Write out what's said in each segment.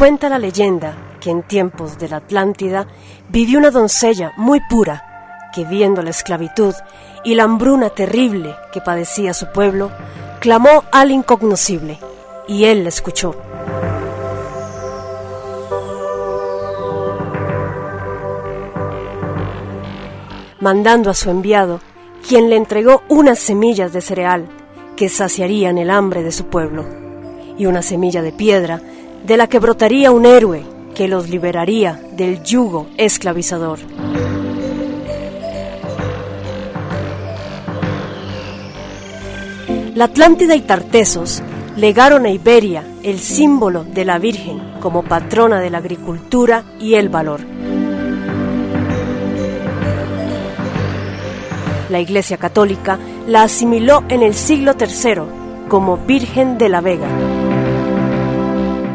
Cuenta la leyenda que en tiempos de la Atlántida vivió una doncella muy pura que viendo la esclavitud y la hambruna terrible que padecía su pueblo, clamó al incognoscible y él la escuchó. Mandando a su enviado, quien le entregó unas semillas de cereal que saciarían el hambre de su pueblo, y una semilla de piedra de la que brotaría un héroe que los liberaría del yugo esclavizador. La Atlántida y Tartesos legaron a Iberia el símbolo de la Virgen como patrona de la agricultura y el valor. La Iglesia Católica la asimiló en el siglo III como Virgen de la Vega.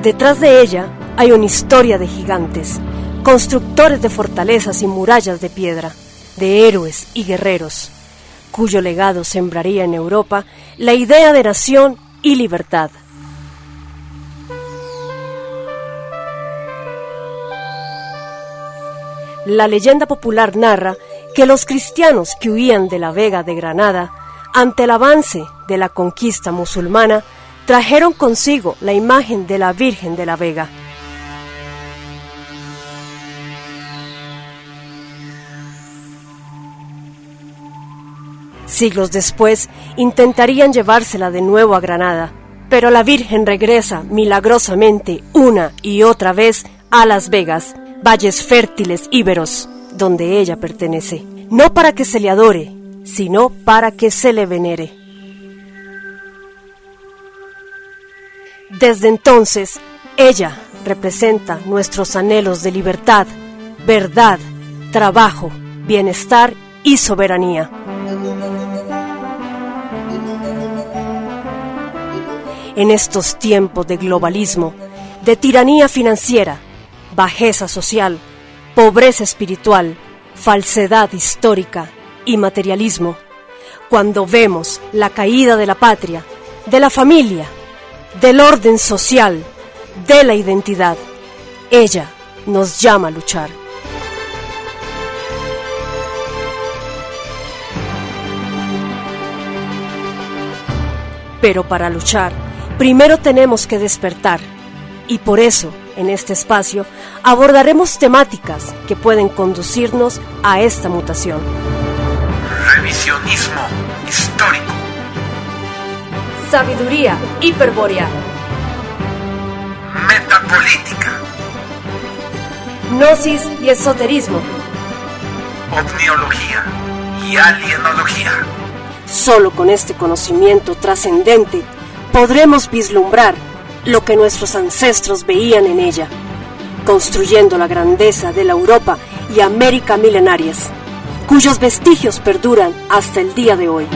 Detrás de ella hay una historia de gigantes, constructores de fortalezas y murallas de piedra, de héroes y guerreros, cuyo legado sembraría en Europa la idea de nación y libertad. La leyenda popular narra que los cristianos que huían de la Vega de Granada, ante el avance de la conquista musulmana, trajeron consigo la imagen de la Virgen de la Vega. Siglos después intentarían llevársela de nuevo a Granada, pero la Virgen regresa milagrosamente una y otra vez a Las Vegas, valles fértiles íberos, donde ella pertenece, no para que se le adore, sino para que se le venere. Desde entonces, ella representa nuestros anhelos de libertad, verdad, trabajo, bienestar y soberanía. En estos tiempos de globalismo, de tiranía financiera, bajeza social, pobreza espiritual, falsedad histórica y materialismo, cuando vemos la caída de la patria, de la familia, del orden social, de la identidad, ella nos llama a luchar. Pero para luchar, primero tenemos que despertar. Y por eso, en este espacio, abordaremos temáticas que pueden conducirnos a esta mutación. Revisionismo. Sabiduría hiperbórea. Metapolítica. Gnosis y esoterismo. Omniología y alienología. Solo con este conocimiento trascendente podremos vislumbrar lo que nuestros ancestros veían en ella, construyendo la grandeza de la Europa y América milenarias, cuyos vestigios perduran hasta el día de hoy.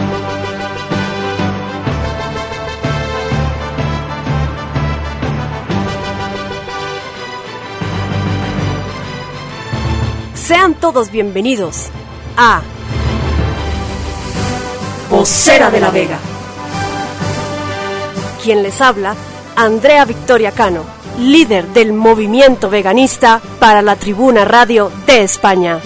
Sean todos bienvenidos a Vocera de la Vega. Quien les habla, Andrea Victoria Cano, líder del movimiento veganista para la Tribuna Radio de España.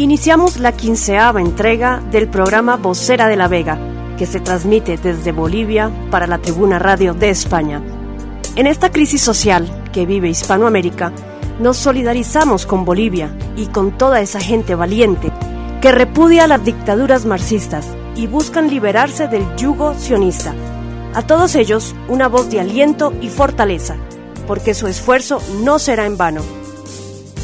Iniciamos la quinceava entrega del programa Vocera de la Vega, que se transmite desde Bolivia para la Tribuna Radio de España. En esta crisis social que vive Hispanoamérica, nos solidarizamos con Bolivia y con toda esa gente valiente que repudia las dictaduras marxistas y buscan liberarse del yugo sionista. A todos ellos, una voz de aliento y fortaleza, porque su esfuerzo no será en vano.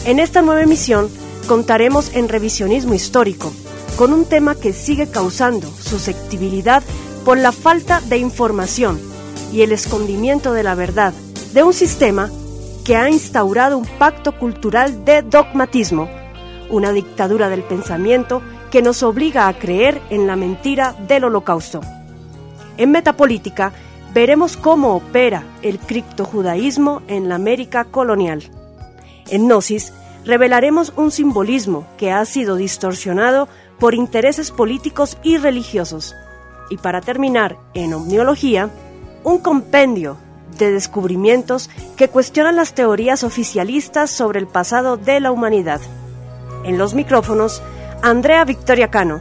En esta nueva emisión, contaremos en revisionismo histórico, con un tema que sigue causando susceptibilidad por la falta de información y el escondimiento de la verdad de un sistema que ha instaurado un pacto cultural de dogmatismo, una dictadura del pensamiento que nos obliga a creer en la mentira del holocausto. En Metapolítica veremos cómo opera el criptojudaísmo en la América colonial. En Gnosis revelaremos un simbolismo que ha sido distorsionado por intereses políticos y religiosos. Y para terminar, en Omniología, un compendio de descubrimientos que cuestionan las teorías oficialistas sobre el pasado de la humanidad. En los micrófonos, Andrea Victoria Cano,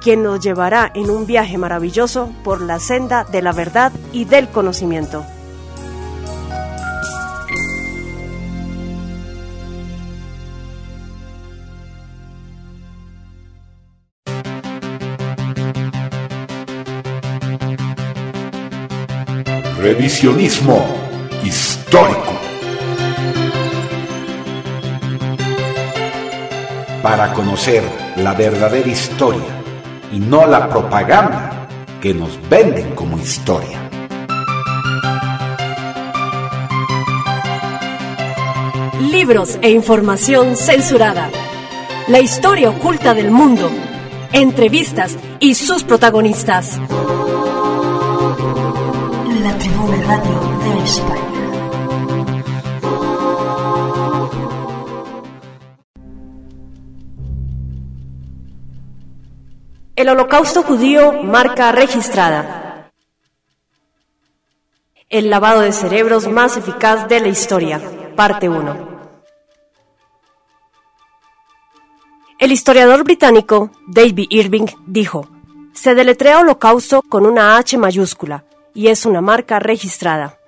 quien nos llevará en un viaje maravilloso por la senda de la verdad y del conocimiento. Revisionismo histórico. Para conocer la verdadera historia y no la propaganda que nos venden como historia. Libros e información censurada. La historia oculta del mundo. Entrevistas y sus protagonistas. Radio de. El holocausto judío marca registrada. El lavado de cerebros más eficaz de la historia, parte 1. El historiador británico David Irving dijo, se deletrea holocausto con una H mayúscula, y es una marca registrada.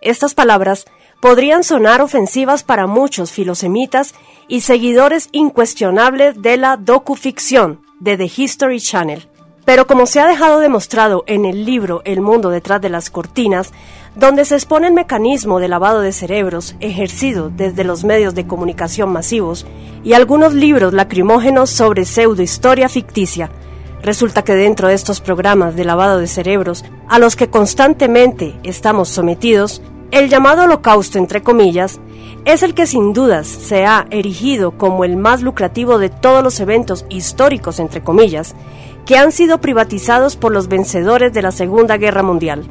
Estas palabras podrían sonar ofensivas para muchos filosemitas y seguidores incuestionables de la docuficción de The History Channel. Pero como se ha dejado demostrado en el libro El mundo detrás de las cortinas, donde se expone el mecanismo de lavado de cerebros ejercido desde los medios de comunicación masivos y algunos libros lacrimógenos sobre pseudohistoria ficticia, Resulta que dentro de estos programas de lavado de cerebros a los que constantemente estamos sometidos, el llamado holocausto, entre comillas, es el que sin dudas se ha erigido como el más lucrativo de todos los eventos históricos, entre comillas, que han sido privatizados por los vencedores de la Segunda Guerra Mundial.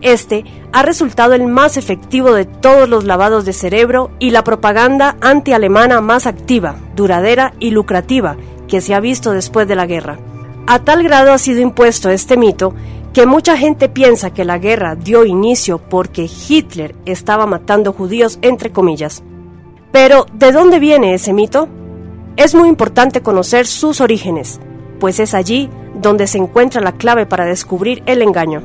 Este ha resultado el más efectivo de todos los lavados de cerebro y la propaganda anti-alemana más activa, duradera y lucrativa que se ha visto después de la guerra. A tal grado ha sido impuesto este mito que mucha gente piensa que la guerra dio inicio porque Hitler estaba matando judíos entre comillas. Pero, ¿de dónde viene ese mito? Es muy importante conocer sus orígenes, pues es allí donde se encuentra la clave para descubrir el engaño.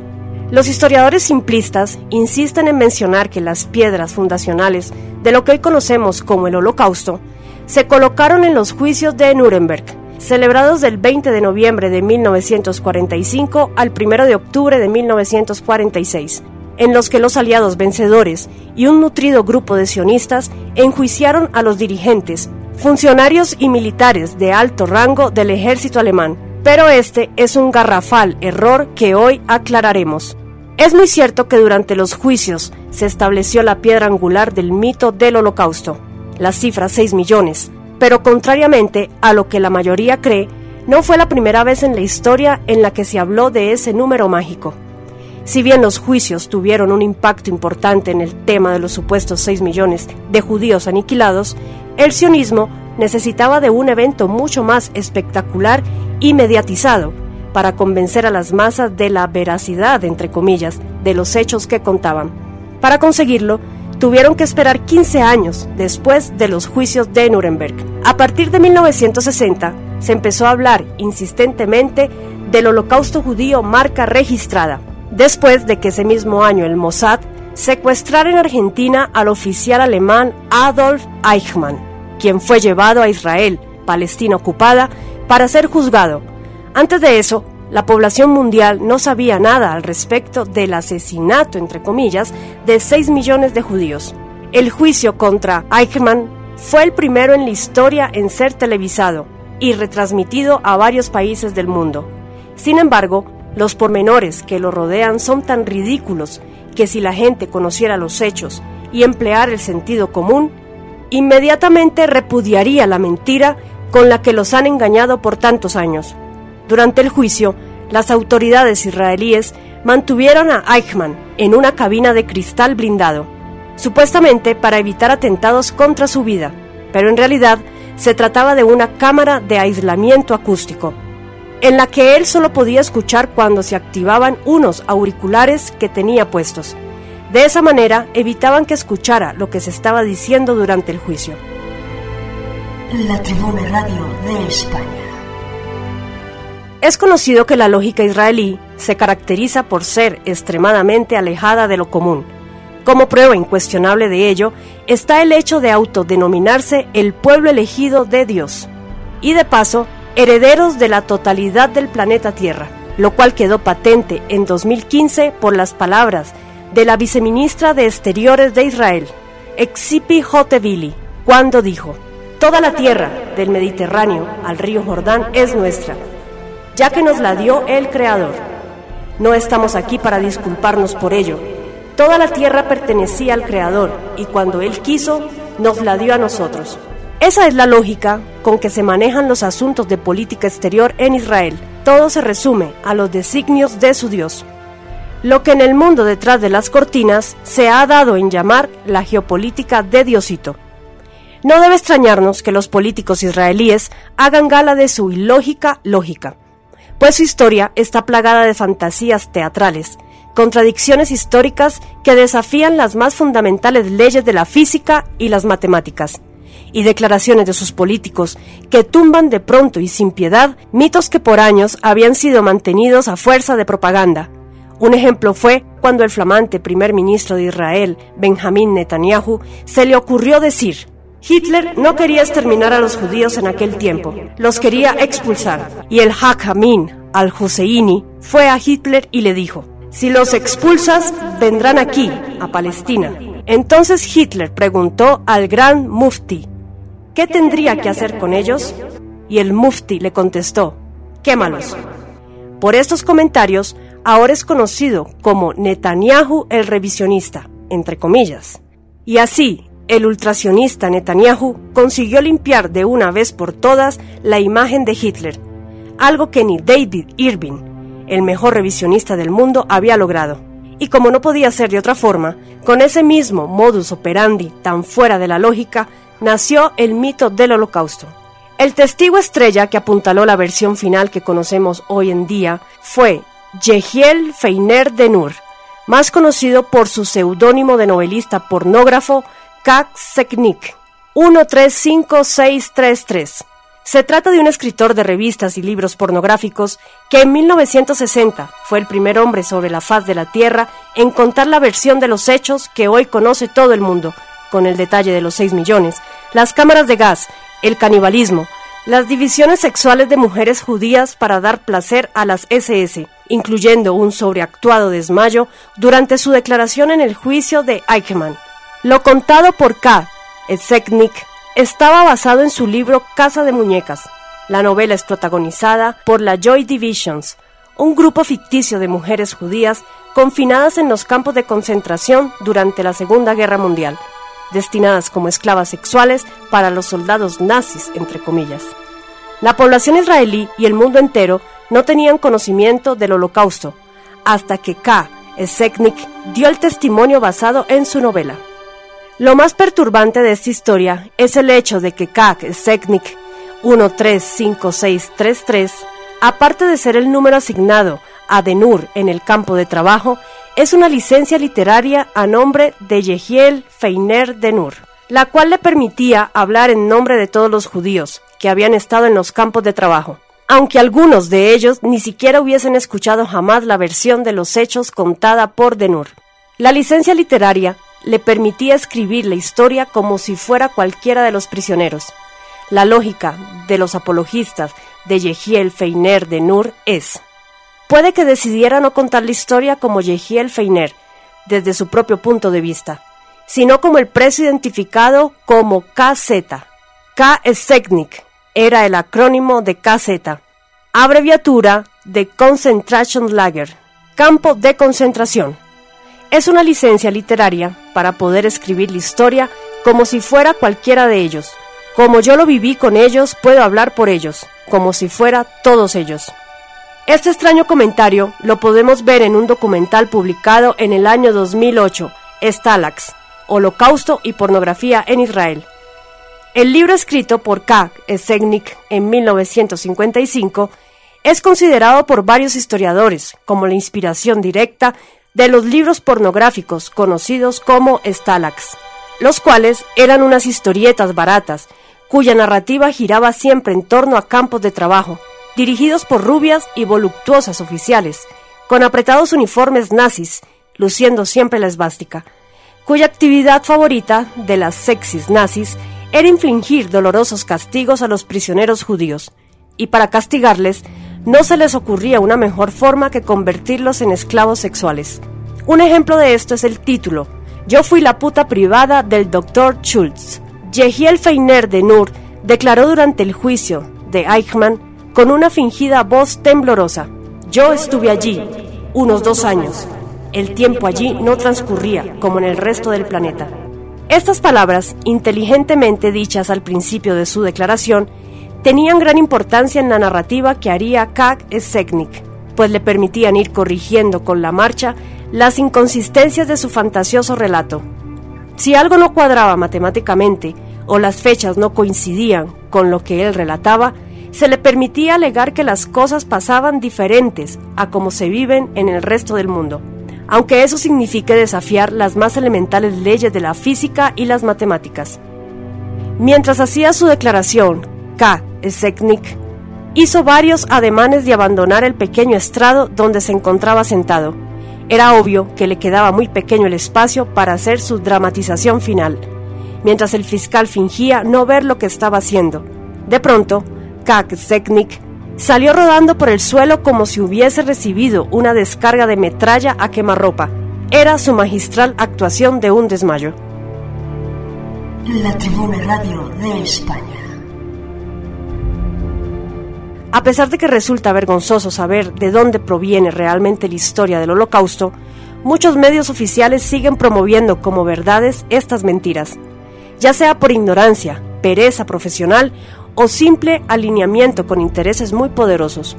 Los historiadores simplistas insisten en mencionar que las piedras fundacionales de lo que hoy conocemos como el Holocausto se colocaron en los juicios de Nuremberg, celebrados del 20 de noviembre de 1945 al 1 de octubre de 1946, en los que los aliados vencedores y un nutrido grupo de sionistas enjuiciaron a los dirigentes, funcionarios y militares de alto rango del ejército alemán. Pero este es un garrafal error que hoy aclararemos. Es muy cierto que durante los juicios se estableció la piedra angular del mito del holocausto, la cifra 6 millones, pero contrariamente a lo que la mayoría cree, no fue la primera vez en la historia en la que se habló de ese número mágico. Si bien los juicios tuvieron un impacto importante en el tema de los supuestos 6 millones de judíos aniquilados, el sionismo necesitaba de un evento mucho más espectacular y mediatizado para convencer a las masas de la veracidad, entre comillas, de los hechos que contaban. Para conseguirlo, tuvieron que esperar 15 años después de los juicios de Nuremberg. A partir de 1960 se empezó a hablar insistentemente del holocausto judío marca registrada, después de que ese mismo año el Mossad secuestrara en Argentina al oficial alemán Adolf Eichmann, quien fue llevado a Israel, Palestina ocupada, para ser juzgado. Antes de eso, la población mundial no sabía nada al respecto del asesinato, entre comillas, de 6 millones de judíos. El juicio contra Eichmann fue el primero en la historia en ser televisado y retransmitido a varios países del mundo. Sin embargo, los pormenores que lo rodean son tan ridículos que si la gente conociera los hechos y empleara el sentido común, inmediatamente repudiaría la mentira con la que los han engañado por tantos años. Durante el juicio, las autoridades israelíes mantuvieron a Eichmann en una cabina de cristal blindado, supuestamente para evitar atentados contra su vida, pero en realidad se trataba de una cámara de aislamiento acústico, en la que él solo podía escuchar cuando se activaban unos auriculares que tenía puestos. De esa manera evitaban que escuchara lo que se estaba diciendo durante el juicio. La Tribuna Radio de España. Es conocido que la lógica israelí se caracteriza por ser extremadamente alejada de lo común. Como prueba incuestionable de ello está el hecho de autodenominarse el pueblo elegido de Dios y de paso herederos de la totalidad del planeta Tierra, lo cual quedó patente en 2015 por las palabras de la viceministra de Exteriores de Israel, Exipi Hotevili, cuando dijo, Toda la tierra, del Mediterráneo al río Jordán, es nuestra, ya que nos la dio el Creador. No estamos aquí para disculparnos por ello. Toda la tierra pertenecía al Creador y cuando Él quiso, nos la dio a nosotros. Esa es la lógica con que se manejan los asuntos de política exterior en Israel. Todo se resume a los designios de su Dios. Lo que en el mundo detrás de las cortinas se ha dado en llamar la geopolítica de Diosito. No debe extrañarnos que los políticos israelíes hagan gala de su ilógica lógica, pues su historia está plagada de fantasías teatrales, contradicciones históricas que desafían las más fundamentales leyes de la física y las matemáticas, y declaraciones de sus políticos que tumban de pronto y sin piedad mitos que por años habían sido mantenidos a fuerza de propaganda. Un ejemplo fue cuando el flamante primer ministro de Israel, Benjamín Netanyahu, se le ocurrió decir Hitler no quería exterminar a los judíos en aquel tiempo, los quería expulsar. Y el Hak Amin al-Husseini fue a Hitler y le dijo, si los expulsas, vendrán aquí, a Palestina. Entonces Hitler preguntó al gran Mufti, ¿qué tendría que hacer con ellos? Y el Mufti le contestó, quémalos. Por estos comentarios, ahora es conocido como Netanyahu el revisionista, entre comillas. Y así, el ultracionista Netanyahu consiguió limpiar de una vez por todas la imagen de Hitler, algo que ni David Irving, el mejor revisionista del mundo, había logrado. Y como no podía ser de otra forma, con ese mismo modus operandi tan fuera de la lógica, nació el mito del holocausto. El testigo estrella que apuntaló la versión final que conocemos hoy en día fue Yehiel Feiner de Nur, más conocido por su seudónimo de novelista pornógrafo Kak Seknik 135633. Se trata de un escritor de revistas y libros pornográficos que en 1960 fue el primer hombre sobre la faz de la Tierra en contar la versión de los hechos que hoy conoce todo el mundo, con el detalle de los 6 millones, las cámaras de gas, el canibalismo, las divisiones sexuales de mujeres judías para dar placer a las SS, incluyendo un sobreactuado desmayo durante su declaración en el juicio de Eichmann lo contado por K. Eseknik estaba basado en su libro Casa de Muñecas. La novela es protagonizada por la Joy Divisions, un grupo ficticio de mujeres judías confinadas en los campos de concentración durante la Segunda Guerra Mundial, destinadas como esclavas sexuales para los soldados nazis, entre comillas. La población israelí y el mundo entero no tenían conocimiento del holocausto, hasta que K. Eseknik dio el testimonio basado en su novela. Lo más perturbante de esta historia es el hecho de que CAC Seknik 135633, aparte de ser el número asignado a Denur en el campo de trabajo, es una licencia literaria a nombre de Yehiel Feiner Denur, la cual le permitía hablar en nombre de todos los judíos que habían estado en los campos de trabajo, aunque algunos de ellos ni siquiera hubiesen escuchado jamás la versión de los hechos contada por Denur. La licencia literaria le permitía escribir la historia como si fuera cualquiera de los prisioneros. La lógica de los apologistas de Yehiel Feiner de Nur es, puede que decidiera no contar la historia como Yehiel Feiner, desde su propio punto de vista, sino como el preso identificado como KZ. K. Seknik era el acrónimo de KZ, abreviatura de Concentration Lager, campo de concentración. Es una licencia literaria para poder escribir la historia como si fuera cualquiera de ellos. Como yo lo viví con ellos, puedo hablar por ellos, como si fuera todos ellos. Este extraño comentario lo podemos ver en un documental publicado en el año 2008, Stalax, Holocausto y Pornografía en Israel. El libro escrito por K. Esegnik en 1955 es considerado por varios historiadores como la inspiración directa de los libros pornográficos conocidos como Stalax, los cuales eran unas historietas baratas cuya narrativa giraba siempre en torno a campos de trabajo, dirigidos por rubias y voluptuosas oficiales, con apretados uniformes nazis, luciendo siempre la esvástica, cuya actividad favorita de las sexys nazis era infligir dolorosos castigos a los prisioneros judíos, y para castigarles no se les ocurría una mejor forma que convertirlos en esclavos sexuales. Un ejemplo de esto es el título, Yo fui la puta privada del Dr. Schultz. Yehiel Feiner de Nur declaró durante el juicio de Eichmann con una fingida voz temblorosa, Yo estuve allí unos dos años. El tiempo allí no transcurría como en el resto del planeta. Estas palabras, inteligentemente dichas al principio de su declaración, tenían gran importancia en la narrativa que haría Kag Seknik, pues le permitían ir corrigiendo con la marcha las inconsistencias de su fantasioso relato. Si algo no cuadraba matemáticamente o las fechas no coincidían con lo que él relataba, se le permitía alegar que las cosas pasaban diferentes a como se viven en el resto del mundo aunque eso signifique desafiar las más elementales leyes de la física y las matemáticas. Mientras hacía su declaración, K. Seknik hizo varios ademanes de abandonar el pequeño estrado donde se encontraba sentado. Era obvio que le quedaba muy pequeño el espacio para hacer su dramatización final, mientras el fiscal fingía no ver lo que estaba haciendo. De pronto, K. Seknik Salió rodando por el suelo como si hubiese recibido una descarga de metralla a quemarropa. Era su magistral actuación de un desmayo. La Tribuna Radio de España. A pesar de que resulta vergonzoso saber de dónde proviene realmente la historia del holocausto, muchos medios oficiales siguen promoviendo como verdades estas mentiras, ya sea por ignorancia, pereza profesional o simple alineamiento con intereses muy poderosos.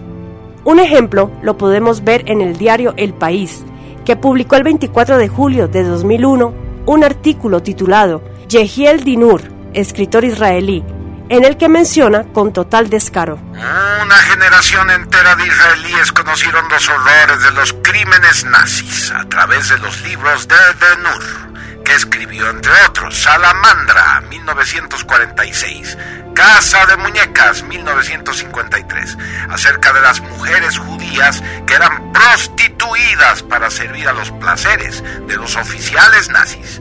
Un ejemplo lo podemos ver en el diario El País, que publicó el 24 de julio de 2001 un artículo titulado Yehiel Dinur, escritor israelí, en el que menciona con total descaro. Una generación entera de israelíes conocieron los horrores de los crímenes nazis a través de los libros de Dinur que escribió entre otros Salamandra 1946, Casa de Muñecas, 1953, acerca de las mujeres judías que eran prostituidas para servir a los placeres de los oficiales nazis.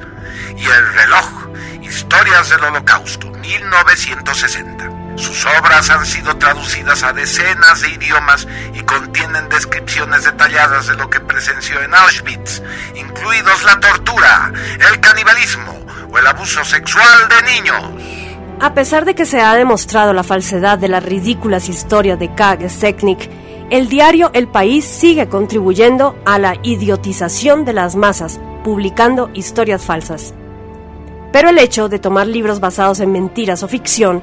Y El reloj, Historias del Holocausto, 1960. Sus obras han sido traducidas a decenas de idiomas y contienen descripciones detalladas de lo que presenció en Auschwitz, incluidos la tortura, el canibalismo o el abuso sexual de niños. A pesar de que se ha demostrado la falsedad de las ridículas historias de Seknik, el diario El País sigue contribuyendo a la idiotización de las masas, publicando historias falsas. Pero el hecho de tomar libros basados en mentiras o ficción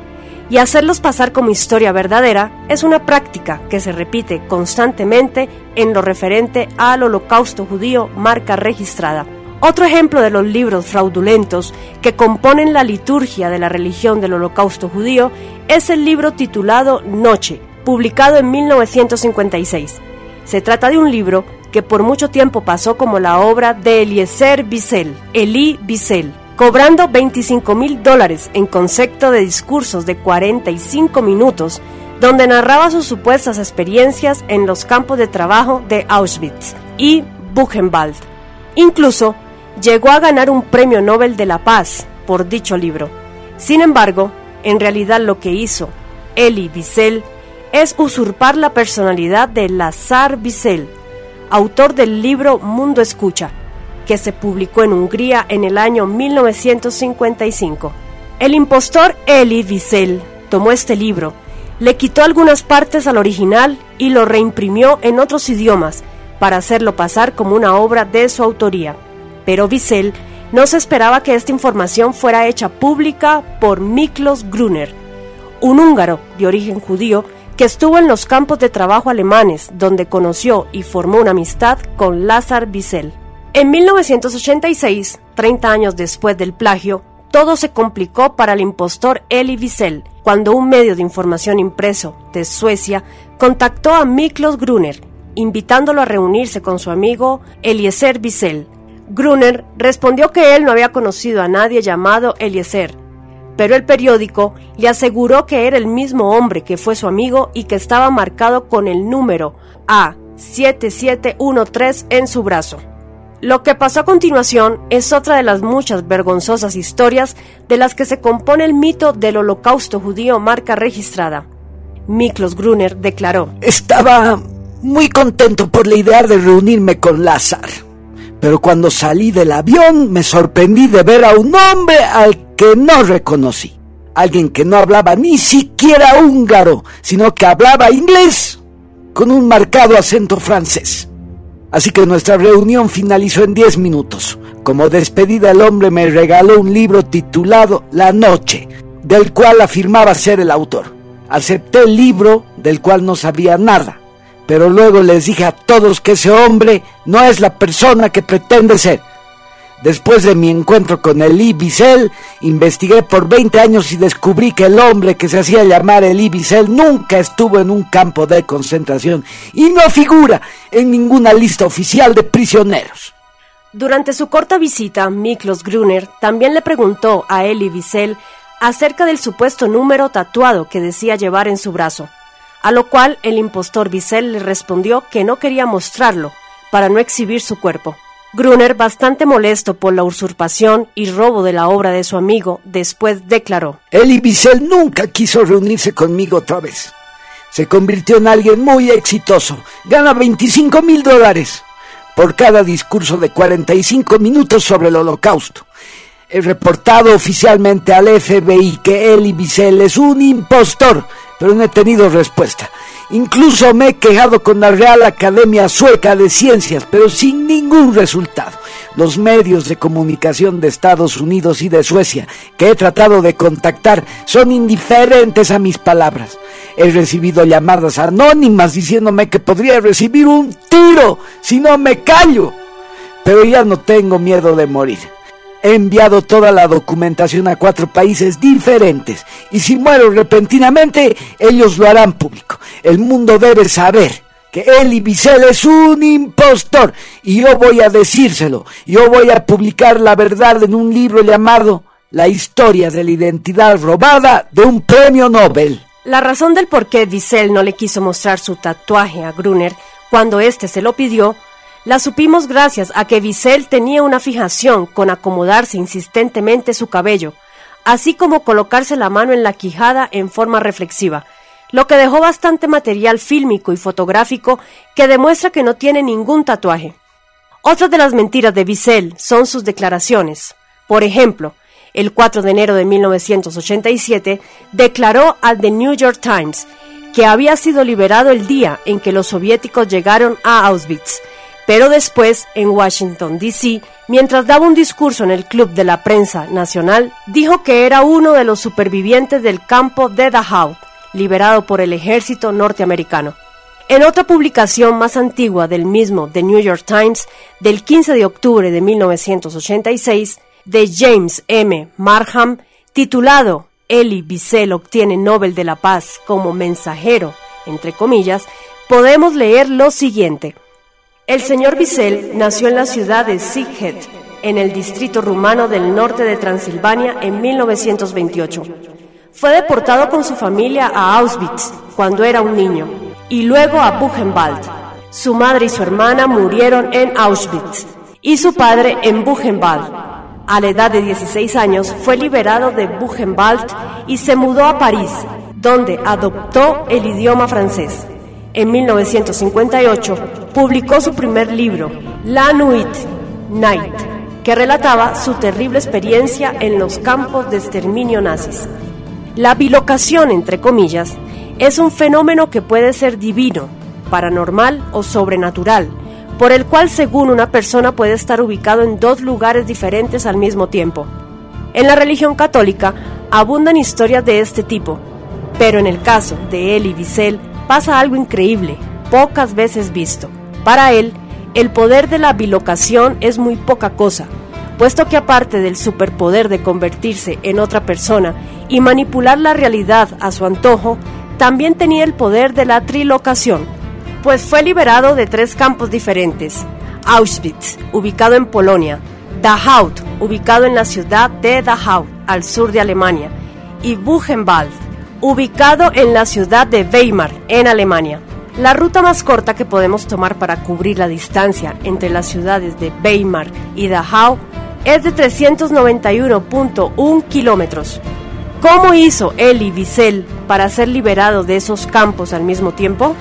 y hacerlos pasar como historia verdadera es una práctica que se repite constantemente en lo referente al holocausto judío marca registrada. Otro ejemplo de los libros fraudulentos que componen la liturgia de la religión del holocausto judío es el libro titulado Noche, publicado en 1956. Se trata de un libro que por mucho tiempo pasó como la obra de Eliezer Wiesel, Eli Wiesel, cobrando 25 mil dólares en concepto de discursos de 45 minutos, donde narraba sus supuestas experiencias en los campos de trabajo de Auschwitz y Buchenwald. Incluso llegó a ganar un premio Nobel de la Paz por dicho libro. Sin embargo, en realidad lo que hizo Elie Wiesel es usurpar la personalidad de Lazar Wiesel, autor del libro Mundo Escucha, que se publicó en Hungría en el año 1955. El impostor Elie Wiesel tomó este libro, le quitó algunas partes al original y lo reimprimió en otros idiomas para hacerlo pasar como una obra de su autoría. Pero Wiesel no se esperaba que esta información fuera hecha pública por Miklos Gruner, un húngaro de origen judío que estuvo en los campos de trabajo alemanes, donde conoció y formó una amistad con Lazar Wiesel. En 1986, 30 años después del plagio, todo se complicó para el impostor Eli Wiesel, cuando un medio de información impreso de Suecia contactó a Miklos Gruner, invitándolo a reunirse con su amigo Eliezer Wiesel. Gruner respondió que él no había conocido a nadie llamado Eliezer, pero el periódico le aseguró que era el mismo hombre que fue su amigo y que estaba marcado con el número A7713 en su brazo. Lo que pasó a continuación es otra de las muchas vergonzosas historias de las que se compone el mito del holocausto judío marca registrada. Miklos Gruner declaró: Estaba muy contento por la idea de reunirme con Lázar, pero cuando salí del avión me sorprendí de ver a un hombre al que no reconocí. Alguien que no hablaba ni siquiera húngaro, sino que hablaba inglés con un marcado acento francés. Así que nuestra reunión finalizó en 10 minutos. Como despedida el hombre me regaló un libro titulado La Noche, del cual afirmaba ser el autor. Acepté el libro del cual no sabía nada, pero luego les dije a todos que ese hombre no es la persona que pretende ser. Después de mi encuentro con Elie Wiesel, investigué por 20 años y descubrí que el hombre que se hacía llamar Elie Wiesel nunca estuvo en un campo de concentración y no figura en ninguna lista oficial de prisioneros. Durante su corta visita, Miklos Gruner también le preguntó a Elie Wiesel acerca del supuesto número tatuado que decía llevar en su brazo, a lo cual el impostor Wiesel le respondió que no quería mostrarlo para no exhibir su cuerpo. Gruner, bastante molesto por la usurpación y robo de la obra de su amigo, después declaró: Eli Wiesel nunca quiso reunirse conmigo otra vez. Se convirtió en alguien muy exitoso. Gana 25 mil dólares por cada discurso de 45 minutos sobre el holocausto. He reportado oficialmente al FBI que Eli Wiesel es un impostor, pero no he tenido respuesta. Incluso me he quejado con la Real Academia Sueca de Ciencias, pero sin ningún resultado. Los medios de comunicación de Estados Unidos y de Suecia que he tratado de contactar son indiferentes a mis palabras. He recibido llamadas anónimas diciéndome que podría recibir un tiro si no me callo. Pero ya no tengo miedo de morir. He enviado toda la documentación a cuatro países diferentes y si muero repentinamente, ellos lo harán público. El mundo debe saber que Eli Wiesel es un impostor y yo voy a decírselo. Yo voy a publicar la verdad en un libro llamado La historia de la identidad robada de un premio Nobel. La razón del por qué Wiesel no le quiso mostrar su tatuaje a Gruner cuando éste se lo pidió la supimos gracias a que Wiesel tenía una fijación con acomodarse insistentemente su cabello, así como colocarse la mano en la quijada en forma reflexiva, lo que dejó bastante material fílmico y fotográfico que demuestra que no tiene ningún tatuaje. Otra de las mentiras de Wiesel son sus declaraciones. Por ejemplo, el 4 de enero de 1987 declaró al The New York Times que había sido liberado el día en que los soviéticos llegaron a Auschwitz pero después, en Washington, D.C., mientras daba un discurso en el Club de la Prensa Nacional, dijo que era uno de los supervivientes del campo de Dachau, liberado por el ejército norteamericano. En otra publicación más antigua del mismo The New York Times, del 15 de octubre de 1986, de James M. Marham, titulado Elie Wiesel obtiene Nobel de la Paz como mensajero, entre comillas, podemos leer lo siguiente. El señor Wiesel nació en la ciudad de Sighet, en el distrito rumano del norte de Transilvania en 1928. Fue deportado con su familia a Auschwitz cuando era un niño y luego a Buchenwald. Su madre y su hermana murieron en Auschwitz y su padre en Buchenwald. A la edad de 16 años fue liberado de Buchenwald y se mudó a París, donde adoptó el idioma francés. En 1958 publicó su primer libro, La Nuit, Night, que relataba su terrible experiencia en los campos de exterminio nazis. La bilocación, entre comillas, es un fenómeno que puede ser divino, paranormal o sobrenatural, por el cual según una persona puede estar ubicado en dos lugares diferentes al mismo tiempo. En la religión católica abundan historias de este tipo, pero en el caso de Elie Wiesel pasa algo increíble, pocas veces visto. Para él, el poder de la bilocación es muy poca cosa, puesto que aparte del superpoder de convertirse en otra persona y manipular la realidad a su antojo, también tenía el poder de la trilocación, pues fue liberado de tres campos diferentes. Auschwitz, ubicado en Polonia, Dachau, ubicado en la ciudad de Dachau, al sur de Alemania, y Buchenwald, ubicado en la ciudad de Weimar, en Alemania. La ruta más corta que podemos tomar para cubrir la distancia entre las ciudades de Weimar y Dachau es de 391.1 kilómetros. ¿Cómo hizo Elie Wiesel para ser liberado de esos campos al mismo tiempo?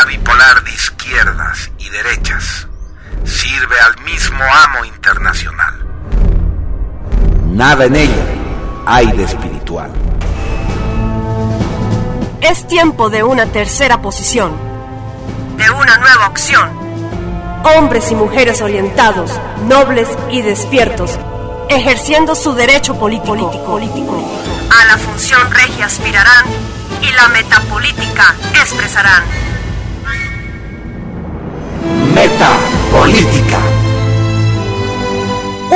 Política bipolar de izquierdas y derechas sirve al mismo amo internacional. Nada en ella hay de espiritual. Es tiempo de una tercera posición, de una nueva opción. Hombres y mujeres orientados, nobles y despiertos, ejerciendo su derecho político. político. A la función regia aspirarán y la metapolítica expresarán. Meta política.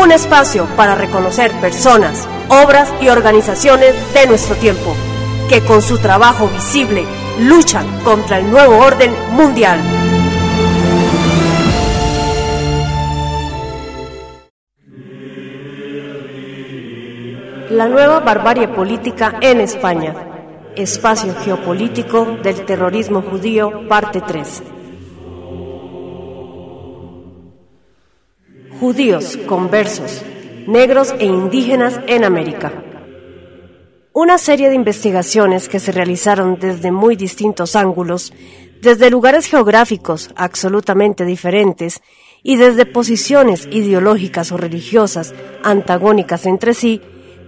Un espacio para reconocer personas, obras y organizaciones de nuestro tiempo, que con su trabajo visible luchan contra el nuevo orden mundial. La nueva barbarie política en España. Espacio geopolítico del terrorismo judío, parte 3. Judíos, conversos, negros e indígenas en América. Una serie de investigaciones que se realizaron desde muy distintos ángulos, desde lugares geográficos absolutamente diferentes y desde posiciones ideológicas o religiosas antagónicas entre sí,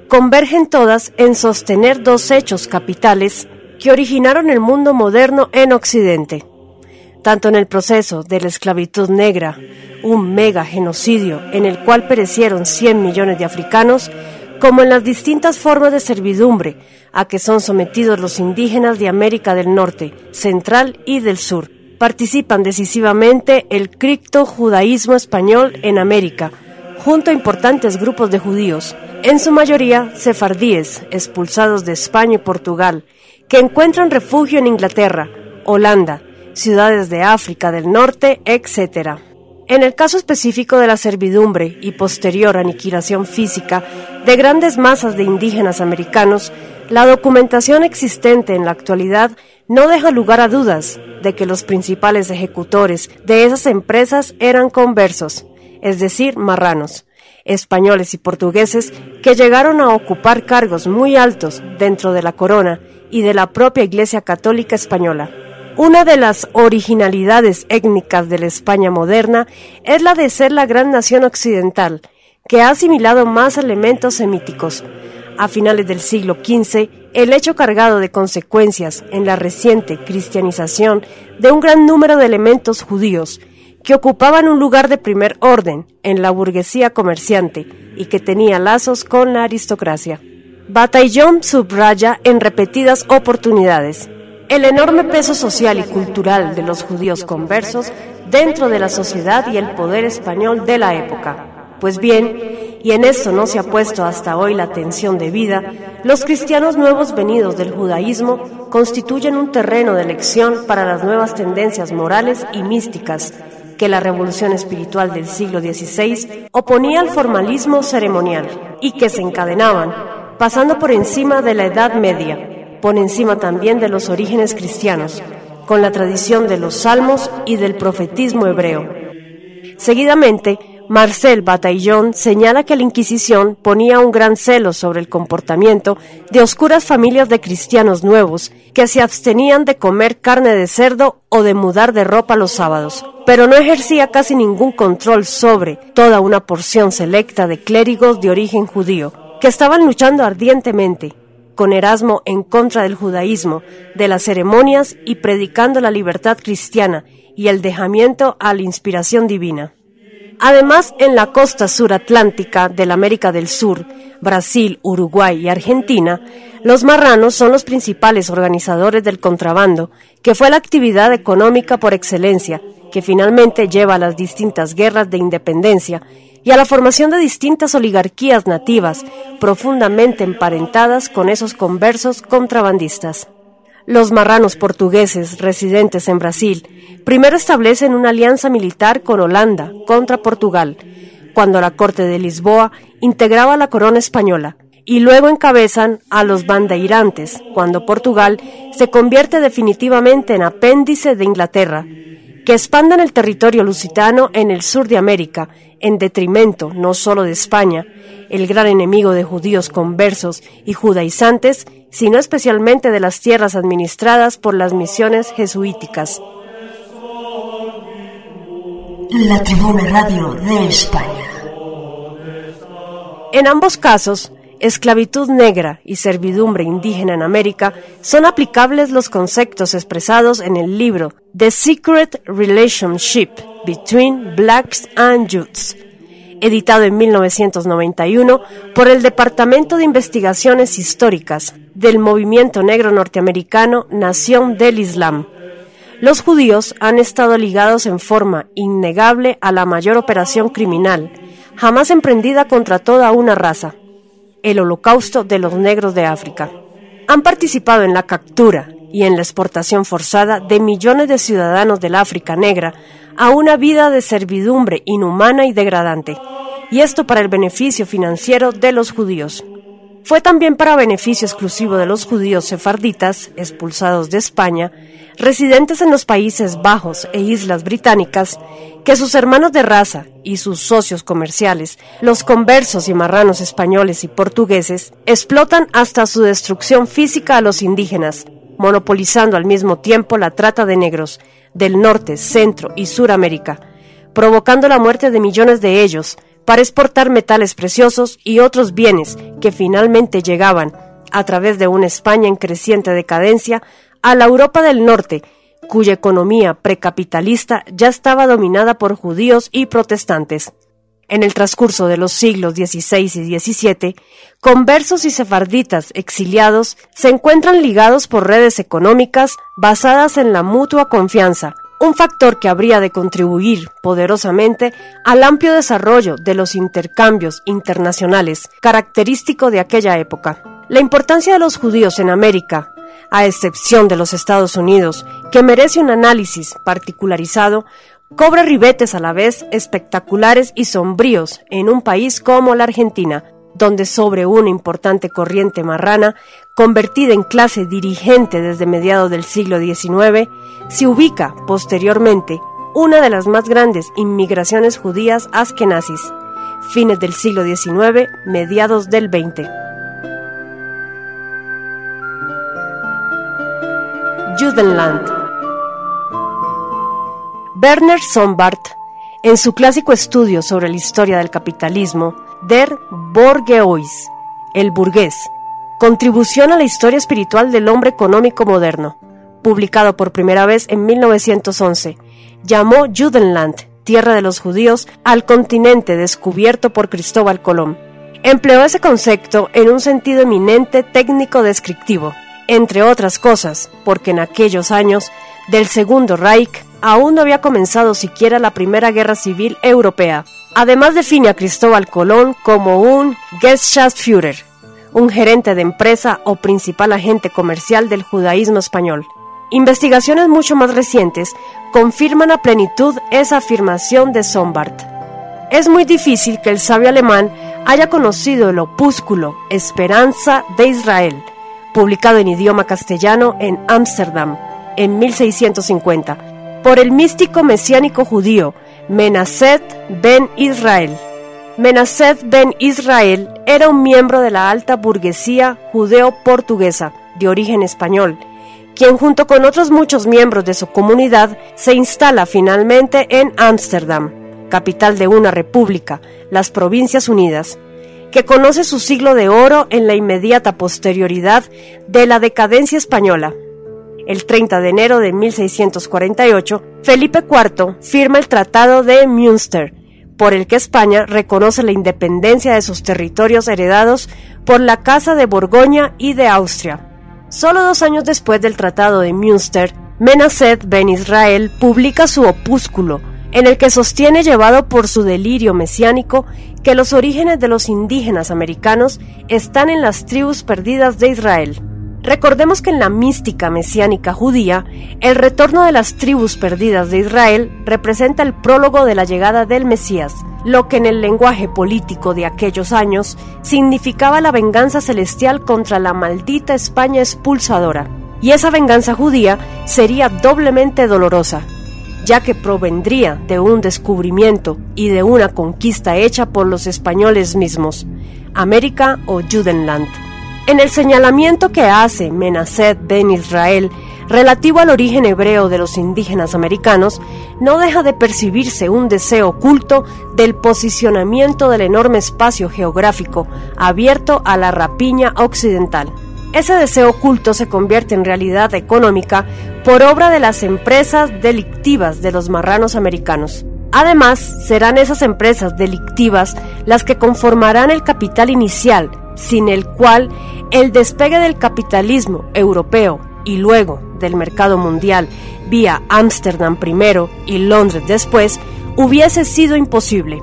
convergen todas en sostener dos hechos capitales que originaron el mundo moderno en Occidente. Tanto en el proceso de la esclavitud negra, un mega genocidio en el cual perecieron 100 millones de africanos, como en las distintas formas de servidumbre a que son sometidos los indígenas de América del Norte, Central y del Sur. Participan decisivamente el cripto-judaísmo español en América, junto a importantes grupos de judíos, en su mayoría sefardíes, expulsados de España y Portugal, que encuentran refugio en Inglaterra, Holanda, ciudades de África del Norte, etc. En el caso específico de la servidumbre y posterior aniquilación física de grandes masas de indígenas americanos, la documentación existente en la actualidad no deja lugar a dudas de que los principales ejecutores de esas empresas eran conversos, es decir, marranos, españoles y portugueses que llegaron a ocupar cargos muy altos dentro de la corona y de la propia Iglesia Católica Española. Una de las originalidades étnicas de la España moderna es la de ser la gran nación occidental, que ha asimilado más elementos semíticos. A finales del siglo XV, el hecho cargado de consecuencias en la reciente cristianización de un gran número de elementos judíos, que ocupaban un lugar de primer orden en la burguesía comerciante y que tenía lazos con la aristocracia. Bataillon subraya en repetidas oportunidades el enorme peso social y cultural de los judíos conversos dentro de la sociedad y el poder español de la época. Pues bien, y en esto no se ha puesto hasta hoy la atención debida, los cristianos nuevos venidos del judaísmo constituyen un terreno de elección para las nuevas tendencias morales y místicas que la revolución espiritual del siglo XVI oponía al formalismo ceremonial y que se encadenaban, pasando por encima de la Edad Media, por encima también de los orígenes cristianos, con la tradición de los salmos y del profetismo hebreo. Seguidamente, Marcel Bataillon señala que la Inquisición ponía un gran celo sobre el comportamiento de oscuras familias de cristianos nuevos que se abstenían de comer carne de cerdo o de mudar de ropa los sábados, pero no ejercía casi ningún control sobre toda una porción selecta de clérigos de origen judío que estaban luchando ardientemente con Erasmo en contra del judaísmo, de las ceremonias y predicando la libertad cristiana y el dejamiento a la inspiración divina. Además, en la costa suratlántica de la América del Sur, Brasil, Uruguay y Argentina, los marranos son los principales organizadores del contrabando, que fue la actividad económica por excelencia, que finalmente lleva a las distintas guerras de independencia y a la formación de distintas oligarquías nativas, profundamente emparentadas con esos conversos contrabandistas. Los marranos portugueses residentes en Brasil primero establecen una alianza militar con Holanda contra Portugal, cuando la Corte de Lisboa integraba la corona española, y luego encabezan a los bandeirantes, cuando Portugal se convierte definitivamente en apéndice de Inglaterra, que expanden el territorio lusitano en el sur de América, en detrimento no solo de España, el gran enemigo de judíos conversos y judaizantes, sino especialmente de las tierras administradas por las misiones jesuíticas. La Tribuna Radio de España. En ambos casos, esclavitud negra y servidumbre indígena en América son aplicables los conceptos expresados en el libro The Secret Relationship Between Blacks and Youths, editado en 1991 por el Departamento de Investigaciones Históricas del Movimiento Negro Norteamericano Nación del Islam. Los judíos han estado ligados en forma innegable a la mayor operación criminal jamás emprendida contra toda una raza, el holocausto de los negros de África. Han participado en la captura y en la exportación forzada de millones de ciudadanos del África negra a una vida de servidumbre inhumana y degradante, y esto para el beneficio financiero de los judíos. Fue también para beneficio exclusivo de los judíos sefarditas, expulsados de España, residentes en los Países Bajos e Islas Británicas, que sus hermanos de raza y sus socios comerciales, los conversos y marranos españoles y portugueses, explotan hasta su destrucción física a los indígenas, monopolizando al mismo tiempo la trata de negros del norte, centro y suramérica, provocando la muerte de millones de ellos, para exportar metales preciosos y otros bienes que finalmente llegaban, a través de una España en creciente decadencia, a la Europa del Norte, cuya economía precapitalista ya estaba dominada por judíos y protestantes. En el transcurso de los siglos XVI y XVII, conversos y sefarditas exiliados se encuentran ligados por redes económicas basadas en la mutua confianza, un factor que habría de contribuir poderosamente al amplio desarrollo de los intercambios internacionales, característico de aquella época. La importancia de los judíos en América, a excepción de los Estados Unidos, que merece un análisis particularizado, cobra ribetes a la vez espectaculares y sombríos en un país como la Argentina, donde sobre una importante corriente marrana, convertida en clase dirigente desde mediados del siglo XIX, se ubica posteriormente una de las más grandes inmigraciones judías askenazis, fines del siglo XIX, mediados del XX. Judenland Werner Sombart, en su clásico estudio sobre la historia del capitalismo, Der Borgeois, el burgués, Contribución a la historia espiritual del hombre económico moderno, publicado por primera vez en 1911, llamó Judenland, tierra de los judíos, al continente descubierto por Cristóbal Colón. Empleó ese concepto en un sentido eminente técnico descriptivo, entre otras cosas, porque en aquellos años del Segundo Reich aún no había comenzado siquiera la Primera Guerra Civil Europea. Además define a Cristóbal Colón como un Gesellschaftsführer, un gerente de empresa o principal agente comercial del judaísmo español. Investigaciones mucho más recientes confirman a plenitud esa afirmación de Sombart. Es muy difícil que el sabio alemán haya conocido el opúsculo Esperanza de Israel, publicado en idioma castellano en Ámsterdam en 1650, por el místico mesiánico judío Menacet ben Israel. Menacet ben Israel era un miembro de la alta burguesía judeo-portuguesa de origen español, quien junto con otros muchos miembros de su comunidad se instala finalmente en Ámsterdam, capital de una república, las Provincias Unidas, que conoce su siglo de oro en la inmediata posterioridad de la decadencia española. El 30 de enero de 1648, Felipe IV firma el Tratado de Münster, por el que España reconoce la independencia de sus territorios heredados por la Casa de Borgoña y de Austria. Solo dos años después del Tratado de Münster, Menacet Ben Israel publica su opúsculo, en el que sostiene, llevado por su delirio mesiánico, que los orígenes de los indígenas americanos están en las tribus perdidas de Israel. Recordemos que en la mística mesiánica judía, el retorno de las tribus perdidas de Israel representa el prólogo de la llegada del Mesías, lo que en el lenguaje político de aquellos años significaba la venganza celestial contra la maldita España expulsadora. Y esa venganza judía sería doblemente dolorosa, ya que provendría de un descubrimiento y de una conquista hecha por los españoles mismos, América o Judenland. En el señalamiento que hace Menacet ben Israel relativo al origen hebreo de los indígenas americanos, no deja de percibirse un deseo oculto del posicionamiento del enorme espacio geográfico abierto a la rapiña occidental. Ese deseo oculto se convierte en realidad económica por obra de las empresas delictivas de los marranos americanos. Además, serán esas empresas delictivas las que conformarán el capital inicial, sin el cual el despegue del capitalismo europeo y luego del mercado mundial vía Ámsterdam primero y Londres después hubiese sido imposible.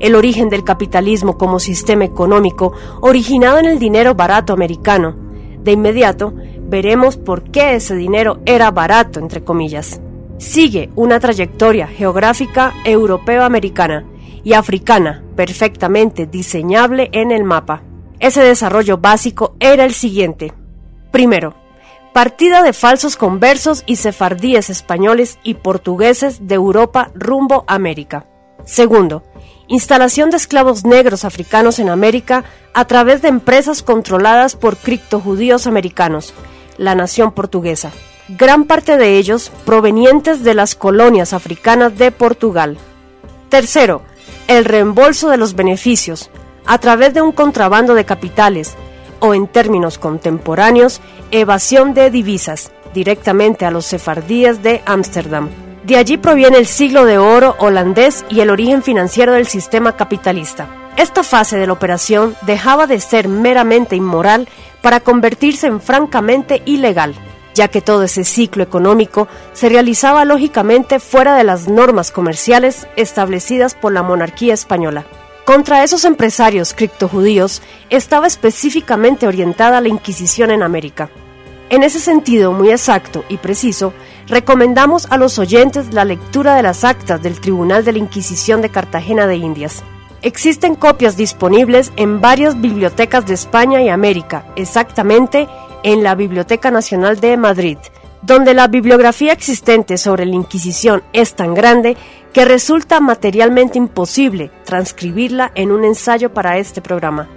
El origen del capitalismo como sistema económico originado en el dinero barato americano. De inmediato veremos por qué ese dinero era barato, entre comillas. Sigue una trayectoria geográfica europeo-americana y africana perfectamente diseñable en el mapa. Ese desarrollo básico era el siguiente. Primero, partida de falsos conversos y sefardíes españoles y portugueses de Europa rumbo a América. Segundo, instalación de esclavos negros africanos en América a través de empresas controladas por criptojudíos americanos, la nación portuguesa. Gran parte de ellos provenientes de las colonias africanas de Portugal. Tercero, el reembolso de los beneficios, a través de un contrabando de capitales o en términos contemporáneos, evasión de divisas directamente a los sefardíes de Ámsterdam. De allí proviene el siglo de oro holandés y el origen financiero del sistema capitalista. Esta fase de la operación dejaba de ser meramente inmoral para convertirse en francamente ilegal, ya que todo ese ciclo económico se realizaba lógicamente fuera de las normas comerciales establecidas por la monarquía española. Contra esos empresarios criptojudíos estaba específicamente orientada la Inquisición en América. En ese sentido muy exacto y preciso, recomendamos a los oyentes la lectura de las actas del Tribunal de la Inquisición de Cartagena de Indias. Existen copias disponibles en varias bibliotecas de España y América, exactamente en la Biblioteca Nacional de Madrid, donde la bibliografía existente sobre la Inquisición es tan grande que resulta materialmente imposible transcribirla en un ensayo para este programa.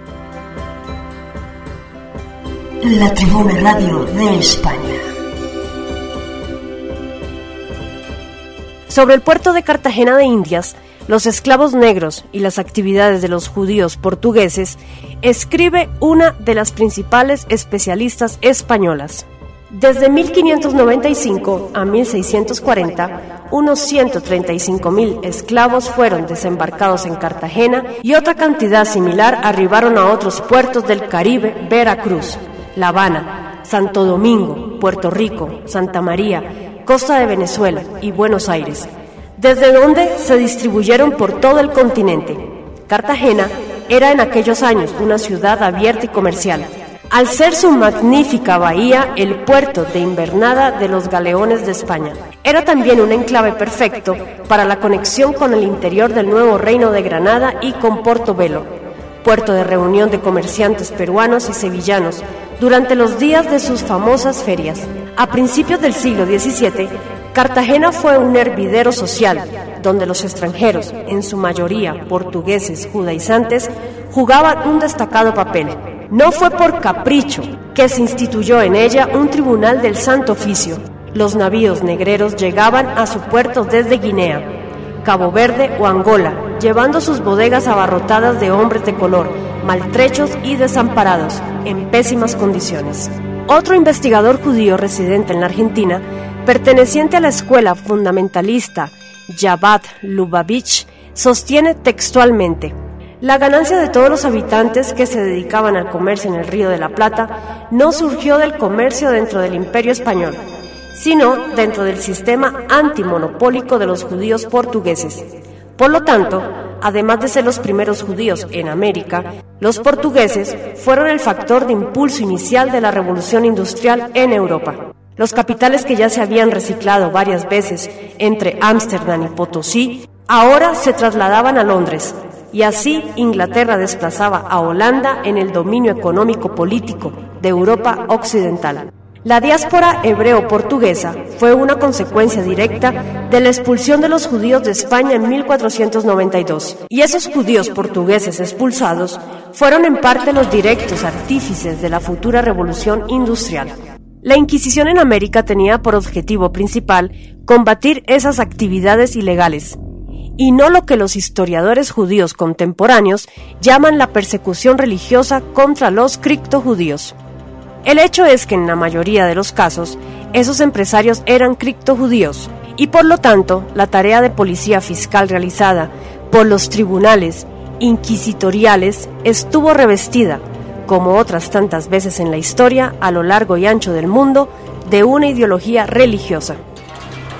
La Tribuna Radio de España. Sobre el puerto de Cartagena de Indias, los esclavos negros y las actividades de los judíos portugueses, escribe una de las principales especialistas españolas. Desde 1595 a 1640, unos 135.000 esclavos fueron desembarcados en Cartagena y otra cantidad similar arribaron a otros puertos del Caribe, Veracruz, La Habana, Santo Domingo, Puerto Rico, Santa María, Costa de Venezuela y Buenos Aires, desde donde se distribuyeron por todo el continente. Cartagena era en aquellos años una ciudad abierta y comercial al ser su magnífica bahía el puerto de invernada de los galeones de España. Era también un enclave perfecto para la conexión con el interior del nuevo reino de Granada y con Portobelo, puerto de reunión de comerciantes peruanos y sevillanos durante los días de sus famosas ferias. A principios del siglo XVII, Cartagena fue un hervidero social, donde los extranjeros, en su mayoría portugueses judaizantes, jugaban un destacado papel. No fue por capricho que se instituyó en ella un tribunal del Santo Oficio. Los navíos negreros llegaban a su puerto desde Guinea, Cabo Verde o Angola, llevando sus bodegas abarrotadas de hombres de color, maltrechos y desamparados, en pésimas condiciones. Otro investigador judío residente en la Argentina, perteneciente a la escuela fundamentalista Javad Lubavitch, sostiene textualmente, la ganancia de todos los habitantes que se dedicaban al comercio en el Río de la Plata no surgió del comercio dentro del imperio español, sino dentro del sistema antimonopólico de los judíos portugueses. Por lo tanto, además de ser los primeros judíos en América, los portugueses fueron el factor de impulso inicial de la revolución industrial en Europa. Los capitales que ya se habían reciclado varias veces entre Ámsterdam y Potosí, ahora se trasladaban a Londres, y así Inglaterra desplazaba a Holanda en el dominio económico político de Europa Occidental. La diáspora hebreo-portuguesa fue una consecuencia directa de la expulsión de los judíos de España en 1492, y esos judíos portugueses expulsados fueron en parte los directos artífices de la futura revolución industrial. La Inquisición en América tenía por objetivo principal combatir esas actividades ilegales, y no lo que los historiadores judíos contemporáneos llaman la persecución religiosa contra los criptojudíos. El hecho es que en la mayoría de los casos, esos empresarios eran criptojudíos, y por lo tanto, la tarea de policía fiscal realizada por los tribunales inquisitoriales estuvo revestida como otras tantas veces en la historia, a lo largo y ancho del mundo, de una ideología religiosa.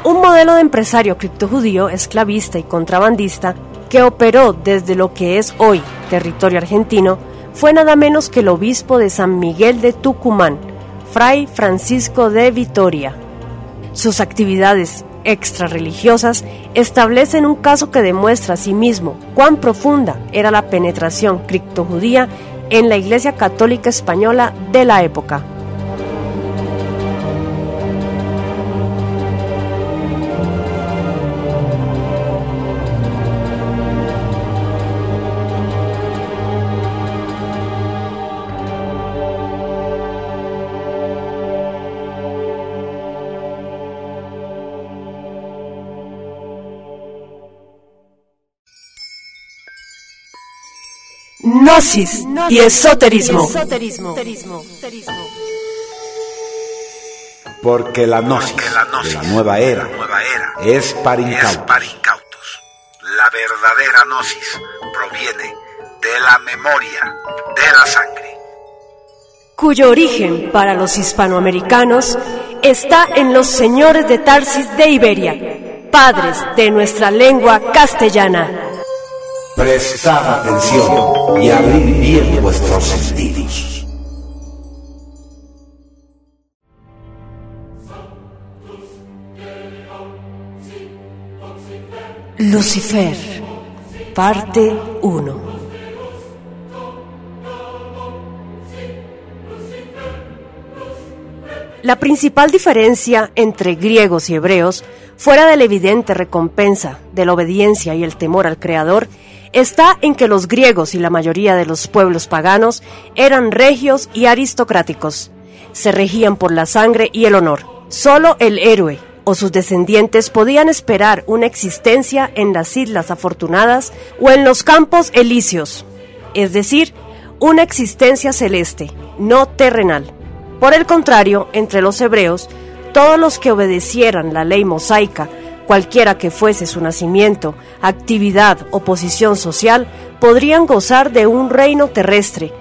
Un modelo de empresario criptojudío, esclavista y contrabandista, que operó desde lo que es hoy territorio argentino, fue nada menos que el obispo de San Miguel de Tucumán, Fray Francisco de Vitoria. Sus actividades extrarreligiosas establecen un caso que demuestra a sí mismo cuán profunda era la penetración criptojudía en la Iglesia Católica Española de la época. Gnosis y esoterismo. Porque la gnosis, de la nueva era, es para incautos. La verdadera gnosis proviene de la memoria, de la sangre. Cuyo origen para los hispanoamericanos está en los señores de Tarsis de Iberia, padres de nuestra lengua castellana. Prestad atención y abrid bien vuestros sentidos. Lucifer, parte 1. La principal diferencia entre griegos y hebreos, fuera de la evidente recompensa de la obediencia y el temor al Creador, está en que los griegos y la mayoría de los pueblos paganos eran regios y aristocráticos. Se regían por la sangre y el honor. Solo el héroe o sus descendientes podían esperar una existencia en las islas afortunadas o en los campos elíseos, es decir, una existencia celeste, no terrenal. Por el contrario, entre los hebreos, todos los que obedecieran la ley mosaica cualquiera que fuese su nacimiento, actividad o posición social, podrían gozar de un reino terrestre.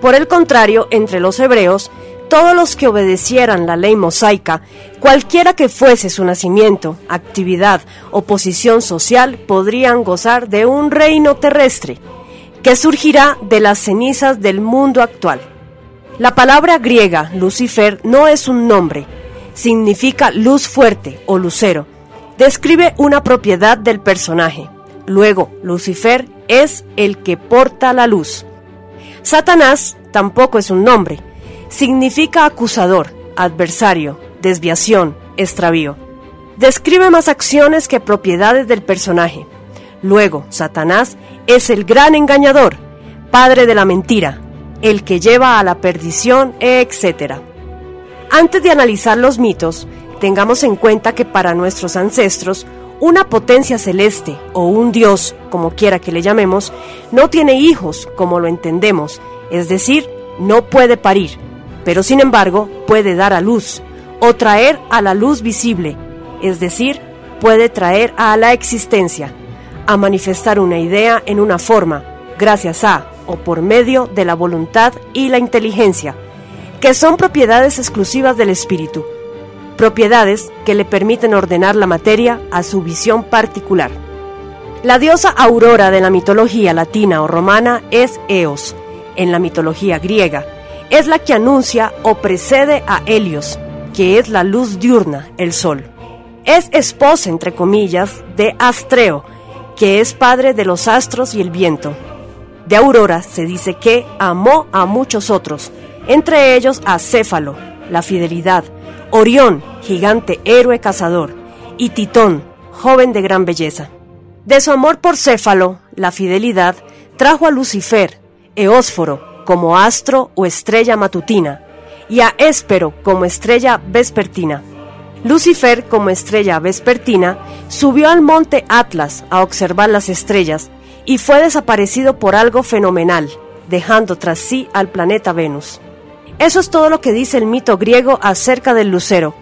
Por el contrario, entre los hebreos, todos los que obedecieran la ley mosaica, cualquiera que fuese su nacimiento, actividad o posición social, podrían gozar de un reino terrestre, que surgirá de las cenizas del mundo actual. La palabra griega Lucifer no es un nombre, significa luz fuerte o lucero, describe una propiedad del personaje. Luego, Lucifer es el que porta la luz. Satanás tampoco es un nombre. Significa acusador, adversario, desviación, extravío. describe más acciones que propiedades del personaje. Luego, Satanás es el gran engañador, padre de la mentira, el que lleva a la perdición, etc. Antes de analizar los mitos, tengamos en cuenta que para nuestros ancestros, una potencia celeste o un dios, como quiera que le llamemos, no tiene hijos como lo entendemos, es decir, no puede parir, pero sin embargo puede dar a luz o traer a la luz visible, es decir, puede traer a la existencia, a manifestar una idea en una forma, gracias a o por medio de la voluntad y la inteligencia, que son propiedades exclusivas del espíritu, propiedades que le permiten ordenar la materia a su visión particular. La diosa Aurora de la mitología latina o romana es Eos, en la mitología griega, es la que anuncia o precede a Helios, que es la luz diurna, el sol. Es esposa, entre comillas, de Astreo, que es padre de los astros y el viento. De Aurora se dice que amó a muchos otros, entre ellos a Céfalo, la fidelidad, Orión, gigante héroe cazador, y Titón, joven de gran belleza. De su amor por Céfalo, la fidelidad, trajo a Lucifer, Eósforo, como astro o estrella matutina, y a Éspero como estrella vespertina. Lucifer, como estrella vespertina, subió al monte Atlas a observar las estrellas y fue desaparecido por algo fenomenal, dejando tras sí al planeta Venus. Eso es todo lo que dice el mito griego acerca del lucero,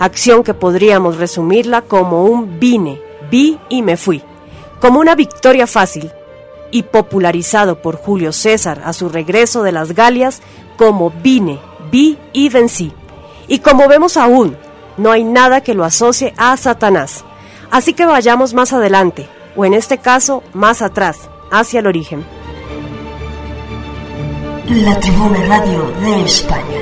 acción que podríamos resumirla como un vine, vi y me fui, como una victoria fácil, y popularizado por Julio César a su regreso de las Galias como vine, vi y vencí. Y como vemos aún, no hay nada que lo asocie a Satanás. Así que vayamos más adelante, o en este caso más atrás, hacia el origen. La Tribuna Radio de España.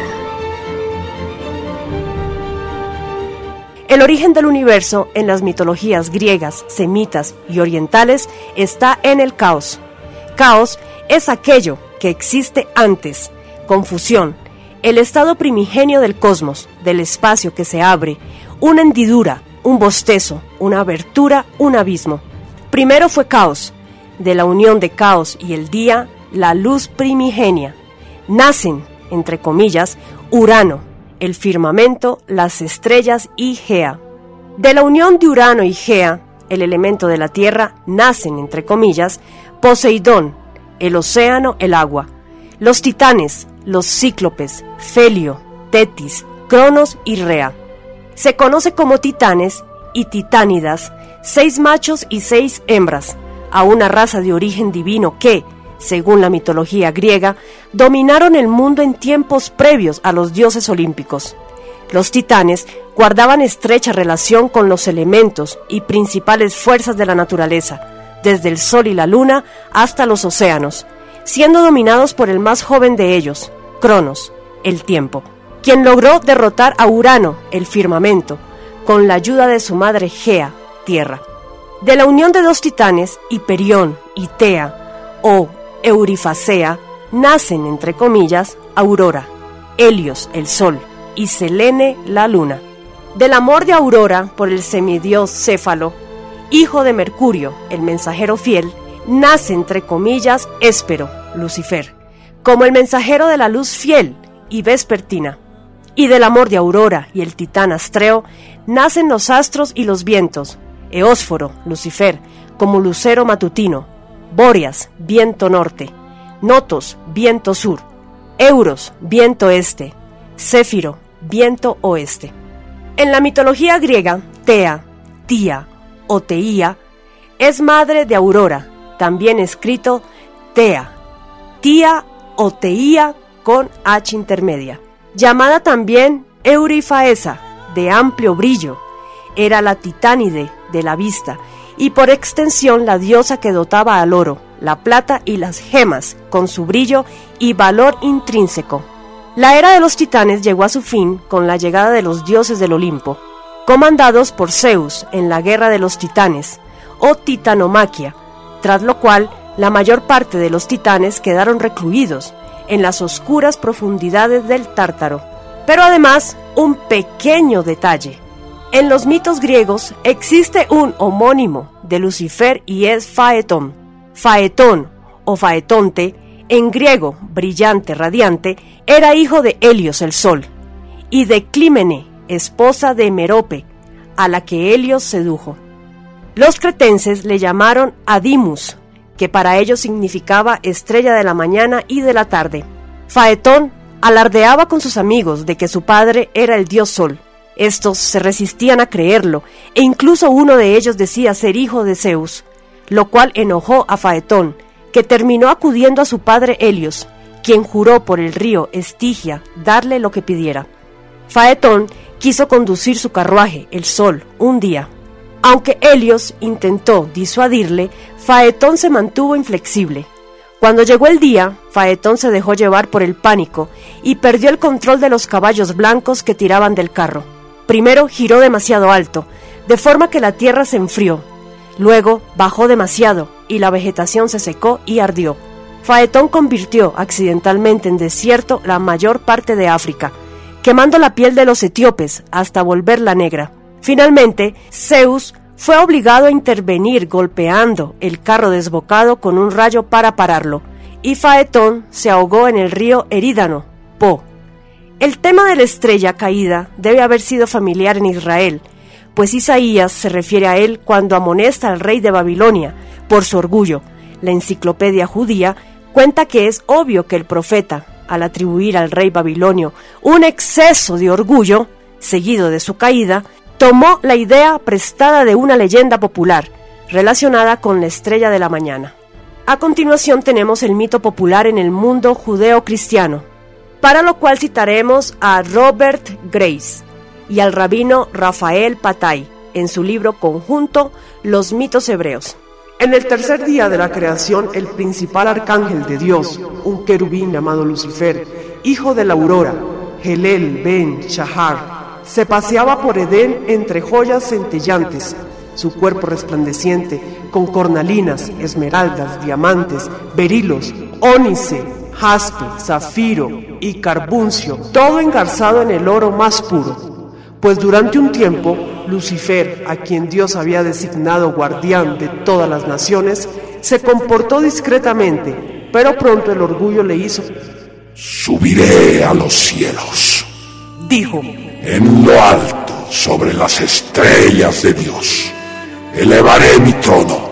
El origen del universo en las mitologías griegas, semitas y orientales está en el caos. Caos es aquello que existe antes, confusión, el estado primigenio del cosmos, del espacio que se abre, una hendidura, un bostezo, una abertura, un abismo. Primero fue caos, de la unión de caos y el día, la luz primigenia. Nacen, entre comillas, Urano, el firmamento, las estrellas y Gea. De la unión de Urano y Gea, el elemento de la Tierra, nacen, entre comillas, Poseidón, el océano, el agua, los titanes, los cíclopes, Felio, Tetis, Cronos y Rea. Se conoce como titanes y titánidas, seis machos y seis hembras, a una raza de origen divino que, según la mitología griega, dominaron el mundo en tiempos previos a los dioses olímpicos. Los titanes guardaban estrecha relación con los elementos y principales fuerzas de la naturaleza, desde el sol y la luna hasta los océanos, siendo dominados por el más joven de ellos, Cronos, el tiempo, quien logró derrotar a Urano, el firmamento, con la ayuda de su madre Gea, tierra. De la unión de dos titanes, Hiperión y Tea, o Eurifacea, nacen, entre comillas, Aurora, Helios, el sol, y Selene, la luna. Del amor de Aurora por el semidios Céfalo, hijo de Mercurio, el mensajero fiel, nace, entre comillas, Éspero, Lucifer, como el mensajero de la luz fiel y vespertina. Y del amor de Aurora y el titán Astreo nacen los astros y los vientos, Eósforo, Lucifer, como lucero matutino, Bóreas, viento norte, Notos, viento sur, Euros, viento este, Céfiro, viento oeste. En la mitología griega, Tea, Tía o Teía es madre de Aurora, también escrito Tea, Tía o Teía con H intermedia, llamada también Eurifaesa, de amplio brillo, era la titánide de la vista y por extensión la diosa que dotaba al oro, la plata y las gemas con su brillo y valor intrínseco. La era de los titanes llegó a su fin con la llegada de los dioses del Olimpo, comandados por Zeus en la guerra de los titanes, o titanomaquia, tras lo cual la mayor parte de los titanes quedaron recluidos en las oscuras profundidades del Tártaro. Pero además, un pequeño detalle. En los mitos griegos existe un homónimo de Lucifer y es Faetón. Faetón o Faetonte, en griego brillante, radiante, era hijo de Helios el sol y de Clímene, esposa de Merope, a la que Helios sedujo. Los cretenses le llamaron Adimus, que para ellos significaba estrella de la mañana y de la tarde. Faetón alardeaba con sus amigos de que su padre era el dios Sol. Estos se resistían a creerlo, e incluso uno de ellos decía ser hijo de Zeus, lo cual enojó a Faetón, que terminó acudiendo a su padre Helios, quien juró por el río Estigia darle lo que pidiera. Faetón quiso conducir su carruaje, el Sol, un día. Aunque Helios intentó disuadirle, Faetón se mantuvo inflexible. Cuando llegó el día, Faetón se dejó llevar por el pánico y perdió el control de los caballos blancos que tiraban del carro. Primero giró demasiado alto, de forma que la tierra se enfrió. Luego bajó demasiado y la vegetación se secó y ardió. Faetón convirtió accidentalmente en desierto la mayor parte de África, quemando la piel de los etíopes hasta volverla negra. Finalmente, Zeus fue obligado a intervenir golpeando el carro desbocado con un rayo para pararlo, y Faetón se ahogó en el río Erídano, Po. El tema de la estrella caída debe haber sido familiar en Israel, pues Isaías se refiere a él cuando amonesta al rey de Babilonia por su orgullo. La enciclopedia judía cuenta que es obvio que el profeta, al atribuir al rey babilonio un exceso de orgullo, seguido de su caída, tomó la idea prestada de una leyenda popular relacionada con la estrella de la mañana. A continuación tenemos el mito popular en el mundo judeo-cristiano, para lo cual citaremos a Robert Grace y al rabino Rafael Patay en su libro conjunto Los mitos hebreos. En el tercer día de la creación, el principal arcángel de Dios, un querubín llamado Lucifer, hijo de la aurora, Helel ben Shahar, se paseaba por Edén entre joyas centellantes, su cuerpo resplandeciente, con cornalinas, esmeraldas, diamantes, berilos, ónice, jaspe, zafiro y carbuncio, todo engarzado en el oro más puro. Pues durante un tiempo Lucifer, a quien Dios había designado guardián de todas las naciones, se comportó discretamente, pero pronto el orgullo le hizo... Subiré a los cielos, dijo, en lo alto, sobre las estrellas de Dios, elevaré mi trono,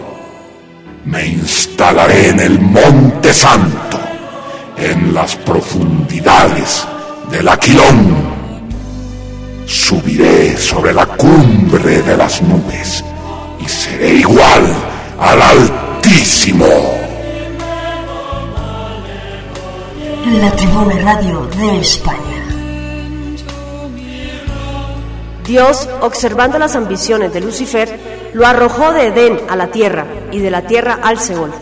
me instalaré en el monte santo, en las profundidades del Aquilón Subiré sobre la cumbre de las nubes y seré igual al Altísimo. La Tribuna Radio de España. Dios, observando las ambiciones de Lucifer, lo arrojó de Edén a la tierra y de la tierra al Seol.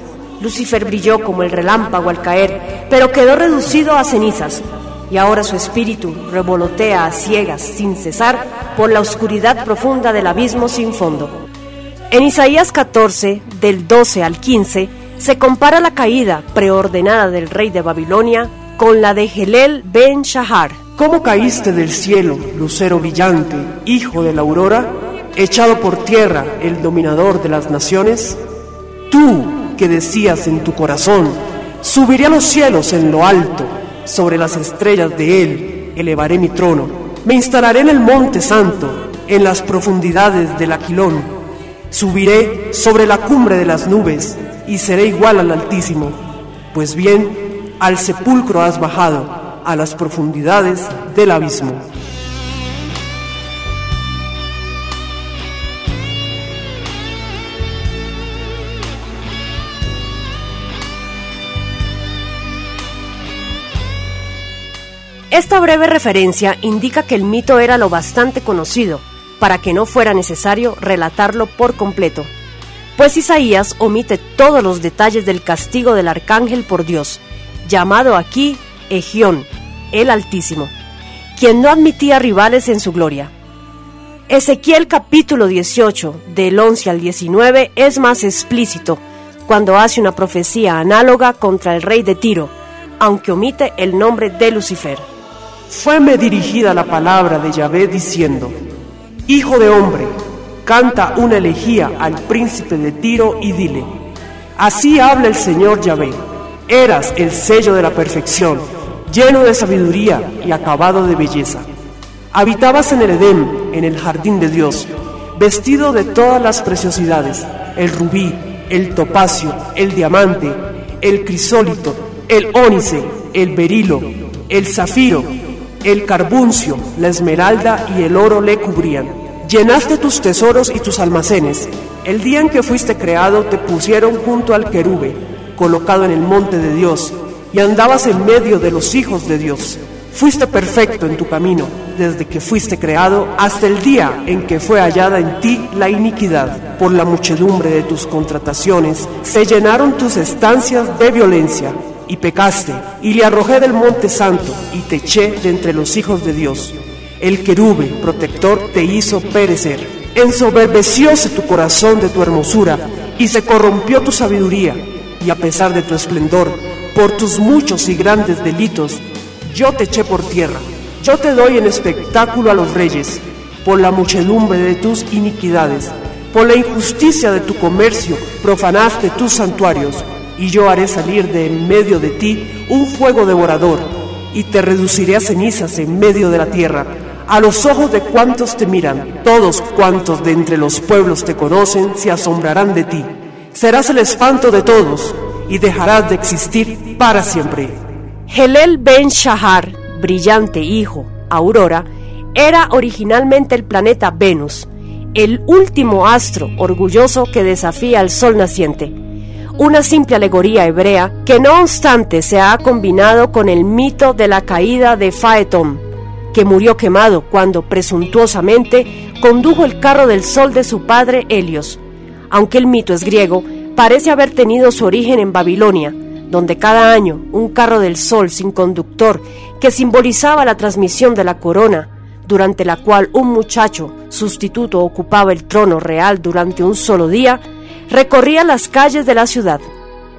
Lucifer brilló como el relámpago al caer, pero quedó reducido a cenizas y ahora su espíritu revolotea a ciegas sin cesar por la oscuridad profunda del abismo sin fondo. En Isaías 14, del 12 al 15, se compara la caída preordenada del rey de Babilonia con la de Helel ben Shahar. ¿Cómo caíste del cielo, lucero brillante, hijo de la aurora, echado por tierra el dominador de las naciones? Tú que decías en tu corazón, subiré a los cielos en lo alto, sobre las estrellas de Él elevaré mi trono. Me instalaré en el monte santo, en las profundidades del Aquilón. Subiré sobre la cumbre de las nubes y seré igual al Altísimo. Pues bien, al sepulcro has bajado, a las profundidades del abismo. Esta breve referencia indica que el mito era lo bastante conocido para que no fuera necesario relatarlo por completo, pues Isaías omite todos los detalles del castigo del arcángel por Dios, llamado aquí Egión, el Altísimo, quien no admitía rivales en su gloria. Ezequiel capítulo 18, del 11 al 19, es más explícito cuando hace una profecía análoga contra el rey de Tiro, aunque omite el nombre de Lucifer. Fueme dirigida la palabra de Yahvé diciendo, Hijo de hombre, canta una elegía al príncipe de Tiro y dile, así habla el Señor Yahvé, eras el sello de la perfección, lleno de sabiduría y acabado de belleza. Habitabas en el Edén, en el jardín de Dios, vestido de todas las preciosidades, el rubí, el topacio, el diamante, el crisólito, el ónice, el berilo, el zafiro, el carbuncio, la esmeralda y el oro le cubrían. Llenaste tus tesoros y tus almacenes. El día en que fuiste creado te pusieron junto al querube, colocado en el monte de Dios, y andabas en medio de los hijos de Dios. Fuiste perfecto en tu camino, desde que fuiste creado hasta el día en que fue hallada en ti la iniquidad. Por la muchedumbre de tus contrataciones se llenaron tus estancias de violencia y pecaste, y le arrojé del monte santo, y te eché de entre los hijos de Dios. El querube protector te hizo perecer. Ensoberbecióse tu corazón de tu hermosura, y se corrompió tu sabiduría, y a pesar de tu esplendor, por tus muchos y grandes delitos, yo te eché por tierra. Yo te doy en espectáculo a los reyes, por la muchedumbre de tus iniquidades, por la injusticia de tu comercio, profanaste tus santuarios y yo haré salir de en medio de ti un fuego devorador, y te reduciré a cenizas en medio de la tierra, a los ojos de cuantos te miran, todos cuantos de entre los pueblos te conocen se asombrarán de ti. Serás el espanto de todos, y dejarás de existir para siempre. Helel Ben Shahar, brillante hijo, Aurora, era originalmente el planeta Venus, el último astro orgulloso que desafía al sol naciente una simple alegoría hebrea que no obstante se ha combinado con el mito de la caída de Faetón, que murió quemado cuando presuntuosamente condujo el carro del sol de su padre Helios. Aunque el mito es griego, parece haber tenido su origen en Babilonia, donde cada año un carro del sol sin conductor que simbolizaba la transmisión de la corona, durante la cual un muchacho sustituto ocupaba el trono real durante un solo día, recorría las calles de la ciudad.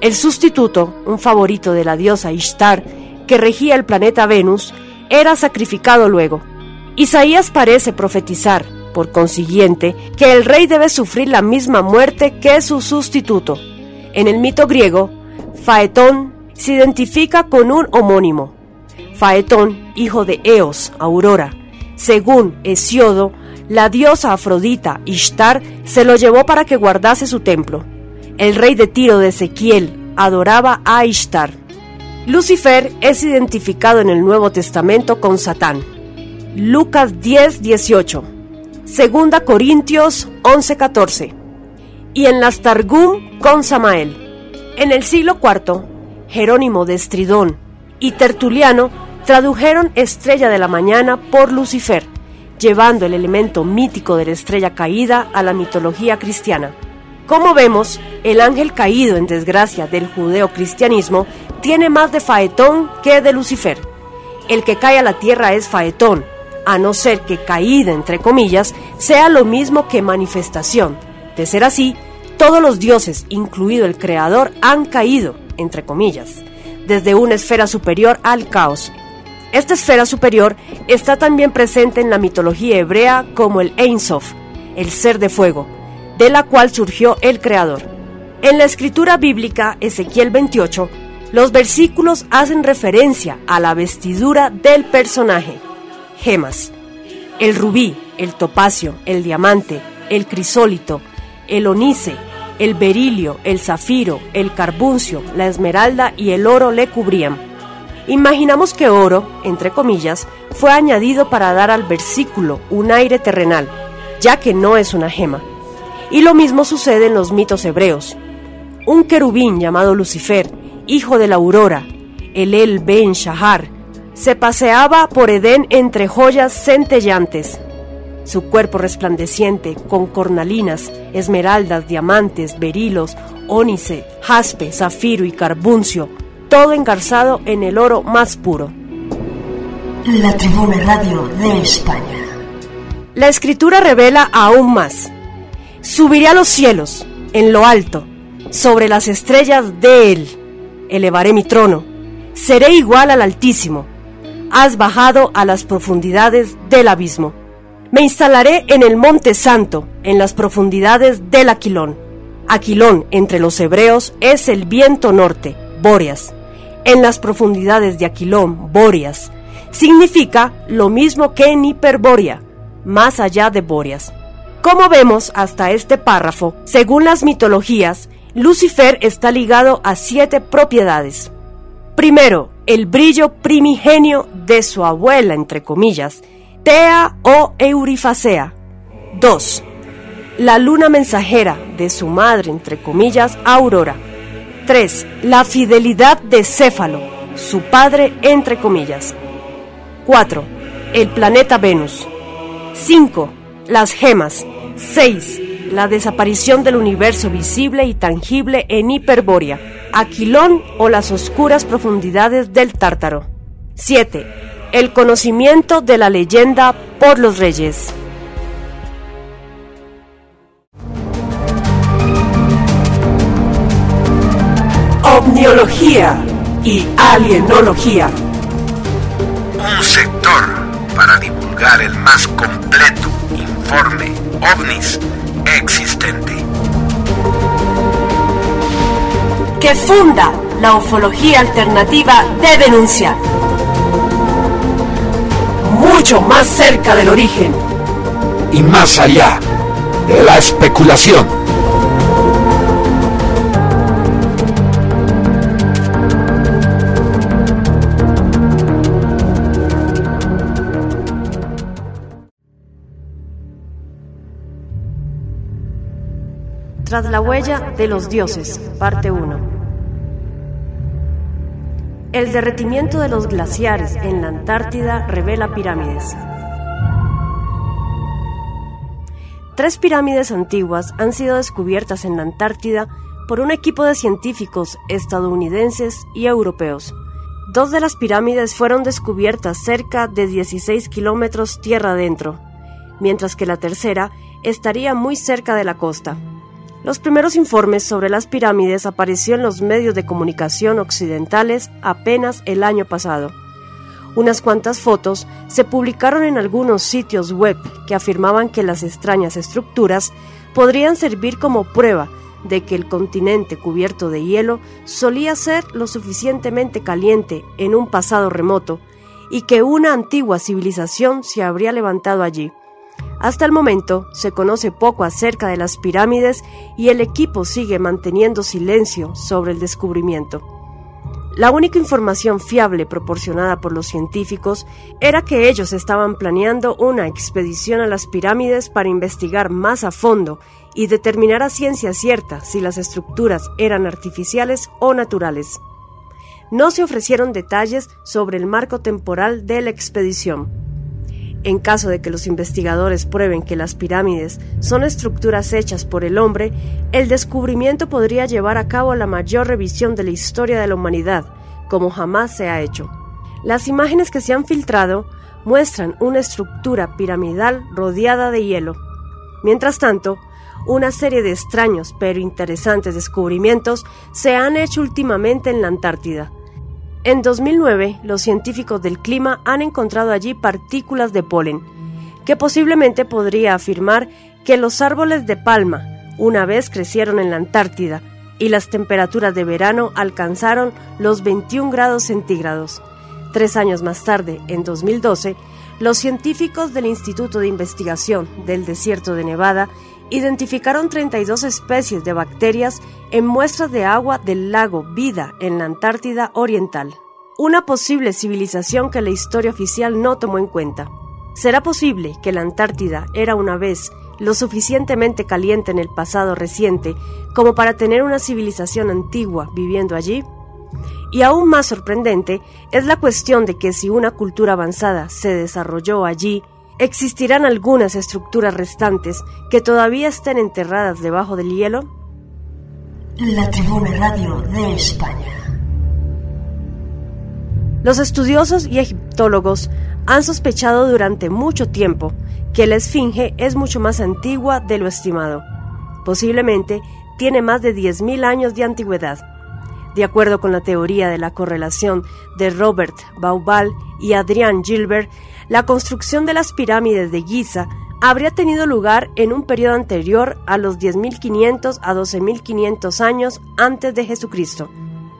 El sustituto, un favorito de la diosa Ishtar, que regía el planeta Venus, era sacrificado luego. Isaías parece profetizar, por consiguiente, que el rey debe sufrir la misma muerte que su sustituto. En el mito griego, Faetón se identifica con un homónimo. Faetón, hijo de Eos, Aurora. Según Hesiodo, la diosa Afrodita, Ishtar, se lo llevó para que guardase su templo. El rey de Tiro de Ezequiel adoraba a Ishtar. Lucifer es identificado en el Nuevo Testamento con Satán. Lucas 10, 18. Segunda Corintios 11, 14. Y en las Targum con Samael. En el siglo IV, Jerónimo de Estridón y Tertuliano tradujeron Estrella de la Mañana por Lucifer llevando el elemento mítico de la estrella caída a la mitología cristiana. Como vemos, el ángel caído en desgracia del judeo-cristianismo tiene más de Faetón que de Lucifer. El que cae a la tierra es Faetón, a no ser que caída, entre comillas, sea lo mismo que manifestación. De ser así, todos los dioses, incluido el Creador, han caído, entre comillas, desde una esfera superior al caos, esta esfera superior está también presente en la mitología hebrea como el Ein Sof, el ser de fuego, de la cual surgió el Creador. En la escritura bíblica Ezequiel 28, los versículos hacen referencia a la vestidura del personaje, gemas. El rubí, el topacio, el diamante, el crisólito, el onice, el berilio, el zafiro, el carbuncio, la esmeralda y el oro le cubrían. Imaginamos que oro, entre comillas, fue añadido para dar al versículo un aire terrenal, ya que no es una gema. Y lo mismo sucede en los mitos hebreos. Un querubín llamado Lucifer, hijo de la aurora, el El Ben Shahar, se paseaba por Edén entre joyas centellantes. Su cuerpo resplandeciente, con cornalinas, esmeraldas, diamantes, berilos, ónice, jaspe, zafiro y carbuncio, todo engarzado en el oro más puro. La Tribuna Radio de España. La escritura revela aún más. Subiré a los cielos, en lo alto, sobre las estrellas de él. Elevaré mi trono. Seré igual al Altísimo. Has bajado a las profundidades del abismo. Me instalaré en el Monte Santo, en las profundidades del Aquilón. Aquilón entre los hebreos es el viento norte, Bóreas. En las profundidades de Aquilón, Bóreas, significa lo mismo que en Hiperbórea, más allá de Bóreas. Como vemos hasta este párrafo, según las mitologías, Lucifer está ligado a siete propiedades. Primero, el brillo primigenio de su abuela, entre comillas, Tea o Eurifacea. 2. La luna mensajera de su madre, entre comillas, Aurora. 3. La fidelidad de Céfalo, su padre, entre comillas. 4. El planeta Venus. 5. Las gemas. 6. La desaparición del universo visible y tangible en Hiperbórea, Aquilón o las oscuras profundidades del Tártaro. 7 el conocimiento de la leyenda por los reyes. Omniología y alienología. Un sector para divulgar el más completo informe ovnis existente. Que funda la ufología alternativa de denuncia mucho más cerca del origen. Y más allá de la especulación. Tras la huella de los dioses, parte 1. El derretimiento de los glaciares en la Antártida revela pirámides. Tres pirámides antiguas han sido descubiertas en la Antártida por un equipo de científicos estadounidenses y europeos. Dos de las pirámides fueron descubiertas cerca de 16 kilómetros tierra adentro, mientras que la tercera estaría muy cerca de la costa. Los primeros informes sobre las pirámides apareció en los medios de comunicación occidentales apenas el año pasado. Unas cuantas fotos se publicaron en algunos sitios web que afirmaban que las extrañas estructuras podrían servir como prueba de que el continente cubierto de hielo solía ser lo suficientemente caliente en un pasado remoto y que una antigua civilización se habría levantado allí. Hasta el momento se conoce poco acerca de las pirámides y el equipo sigue manteniendo silencio sobre el descubrimiento. La única información fiable proporcionada por los científicos era que ellos estaban planeando una expedición a las pirámides para investigar más a fondo y determinar a ciencia cierta si las estructuras eran artificiales o naturales. No se ofrecieron detalles sobre el marco temporal de la expedición. En caso de que los investigadores prueben que las pirámides son estructuras hechas por el hombre, el descubrimiento podría llevar a cabo la mayor revisión de la historia de la humanidad, como jamás se ha hecho. Las imágenes que se han filtrado muestran una estructura piramidal rodeada de hielo. Mientras tanto, una serie de extraños pero interesantes descubrimientos se han hecho últimamente en la Antártida, en 2009, los científicos del clima han encontrado allí partículas de polen, que posiblemente podría afirmar que los árboles de palma una vez crecieron en la Antártida y las temperaturas de verano alcanzaron los 21 grados centígrados. Tres años más tarde, en 2012, los científicos del Instituto de Investigación del Desierto de Nevada identificaron 32 especies de bacterias en muestras de agua del lago Vida en la Antártida Oriental. Una posible civilización que la historia oficial no tomó en cuenta. ¿Será posible que la Antártida era una vez lo suficientemente caliente en el pasado reciente como para tener una civilización antigua viviendo allí? Y aún más sorprendente es la cuestión de que si una cultura avanzada se desarrolló allí, existirán algunas estructuras restantes que todavía estén enterradas debajo del hielo. La Tribuna Radio de España. Los estudiosos y egiptólogos han sospechado durante mucho tiempo que la Esfinge es mucho más antigua de lo estimado. Posiblemente tiene más de 10.000 años de antigüedad. De acuerdo con la teoría de la correlación de Robert Baubal y Adrian Gilbert, la construcción de las pirámides de Giza habría tenido lugar en un periodo anterior a los 10.500 a 12.500 años antes de Jesucristo,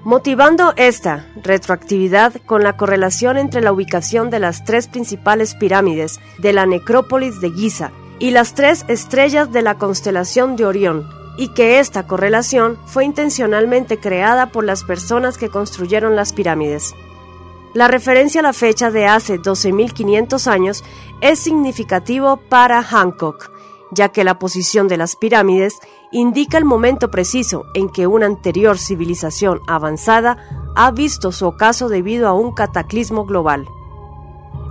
motivando esta retroactividad con la correlación entre la ubicación de las tres principales pirámides de la necrópolis de Giza y las tres estrellas de la constelación de Orión, y que esta correlación fue intencionalmente creada por las personas que construyeron las pirámides. La referencia a la fecha de hace 12.500 años es significativo para Hancock, ya que la posición de las pirámides indica el momento preciso en que una anterior civilización avanzada ha visto su ocaso debido a un cataclismo global.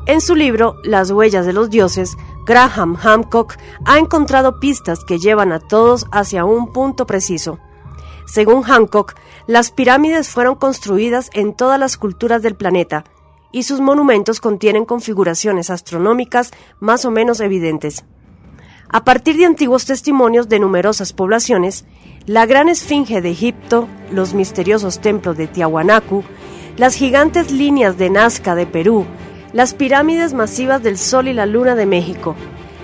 En su libro Las huellas de los dioses, Graham Hancock ha encontrado pistas que llevan a todos hacia un punto preciso. Según Hancock, las pirámides fueron construidas en todas las culturas del planeta y sus monumentos contienen configuraciones astronómicas más o menos evidentes. A partir de antiguos testimonios de numerosas poblaciones, la gran esfinge de Egipto, los misteriosos templos de Tiahuanacu, las gigantes líneas de Nazca de Perú, las pirámides masivas del Sol y la Luna de México,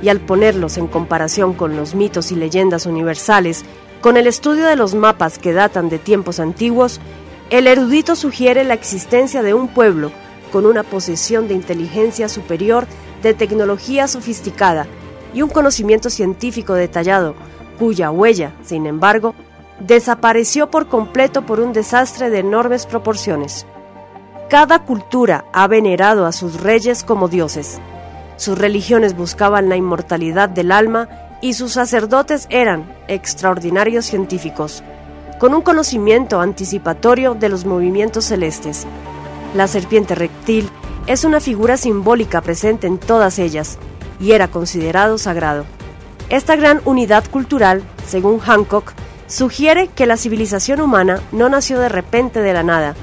y al ponerlos en comparación con los mitos y leyendas universales con el estudio de los mapas que datan de tiempos antiguos, el erudito sugiere la existencia de un pueblo con una posesión de inteligencia superior, de tecnología sofisticada y un conocimiento científico detallado, cuya huella, sin embargo, desapareció por completo por un desastre de enormes proporciones. Cada cultura ha venerado a sus reyes como dioses. Sus religiones buscaban la inmortalidad del alma y sus sacerdotes eran extraordinarios científicos, con un conocimiento anticipatorio de los movimientos celestes. La serpiente reptil es una figura simbólica presente en todas ellas y era considerado sagrado. Esta gran unidad cultural, según Hancock, sugiere que la civilización humana no nació de repente de la nada,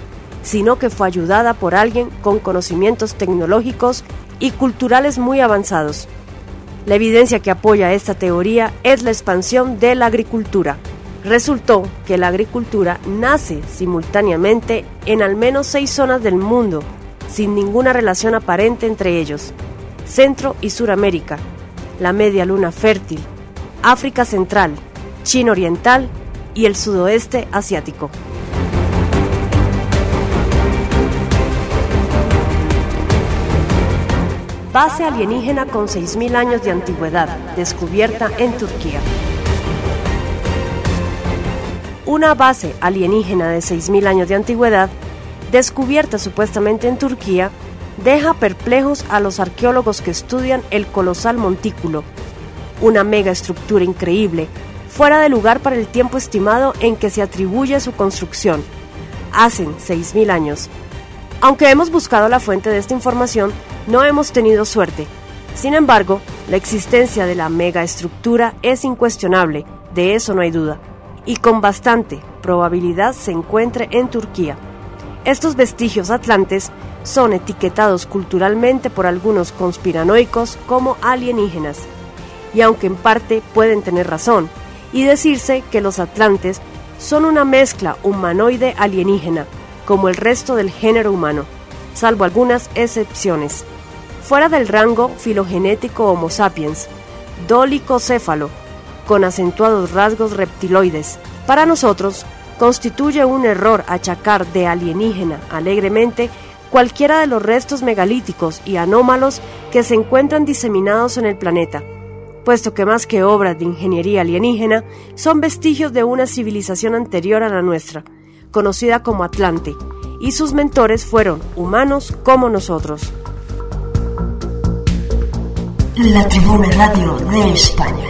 sino que fue ayudada por alguien con conocimientos tecnológicos y culturales muy avanzados. La evidencia que apoya esta teoría es la expansión de la agricultura. Resultó que la agricultura nace simultáneamente en al menos seis zonas del mundo, sin ninguna relación aparente entre ellos. Centro y Suramérica, la Media Luna Fértil, África Central, China Oriental y el sudoeste asiático. Base alienígena con 6.000 años de antigüedad, descubierta en Turquía. Una base alienígena de 6.000 años de antigüedad, descubierta supuestamente en Turquía, deja perplejos a los arqueólogos que estudian el colosal montículo, una mega estructura increíble, fuera de lugar para el tiempo estimado en que se atribuye su construcción, hacen 6.000 años. Aunque hemos buscado la fuente de esta información, no hemos tenido suerte. Sin embargo, la existencia de la megaestructura es incuestionable, de eso no hay duda, y con bastante probabilidad se encuentre en Turquía. Estos vestigios atlantes son etiquetados culturalmente por algunos conspiranoicos como alienígenas, y aunque en parte pueden tener razón, y decirse que los atlantes son una mezcla humanoide alienígena, como el resto del género humano, salvo algunas excepciones fuera del rango filogenético Homo sapiens, dolicocéfalo, con acentuados rasgos reptiloides. Para nosotros, constituye un error achacar de alienígena alegremente cualquiera de los restos megalíticos y anómalos que se encuentran diseminados en el planeta, puesto que más que obras de ingeniería alienígena, son vestigios de una civilización anterior a la nuestra, conocida como Atlante, y sus mentores fueron humanos como nosotros. La Tribuna Radio de España.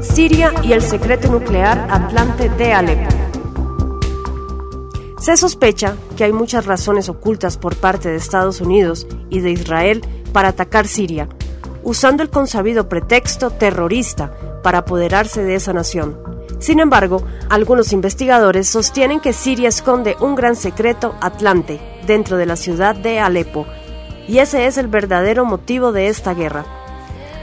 Siria y el secreto nuclear Atlante de Alepo. Se sospecha que hay muchas razones ocultas por parte de Estados Unidos y de Israel para atacar Siria, usando el consabido pretexto terrorista para apoderarse de esa nación. Sin embargo, algunos investigadores sostienen que Siria esconde un gran secreto Atlante dentro de la ciudad de Alepo, y ese es el verdadero motivo de esta guerra.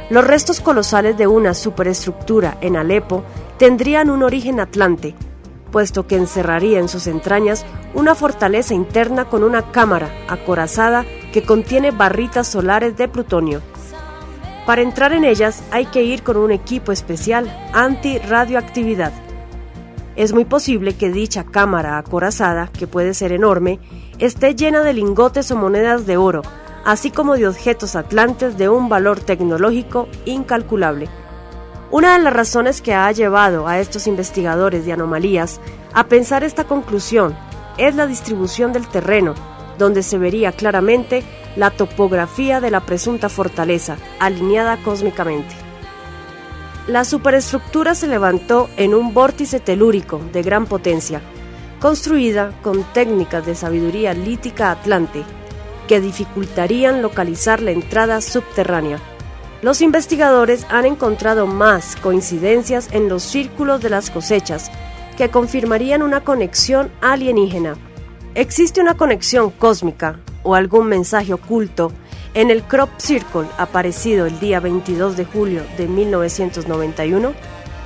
Los restos colosales de una superestructura en Alepo tendrían un origen atlante, puesto que encerraría en sus entrañas una fortaleza interna con una cámara acorazada que contiene barritas solares de plutonio. Para entrar en ellas hay que ir con un equipo especial anti-radioactividad. Es muy posible que dicha cámara acorazada, que puede ser enorme, esté llena de lingotes o monedas de oro, así como de objetos atlantes de un valor tecnológico incalculable. Una de las razones que ha llevado a estos investigadores de anomalías a pensar esta conclusión es la distribución del terreno, donde se vería claramente la topografía de la presunta fortaleza, alineada cósmicamente. La superestructura se levantó en un vórtice telúrico de gran potencia, construida con técnicas de sabiduría lítica atlante, que dificultarían localizar la entrada subterránea. Los investigadores han encontrado más coincidencias en los círculos de las cosechas que confirmarían una conexión alienígena. Existe una conexión cósmica o algún mensaje oculto en el Crop Circle aparecido el día 22 de julio de 1991,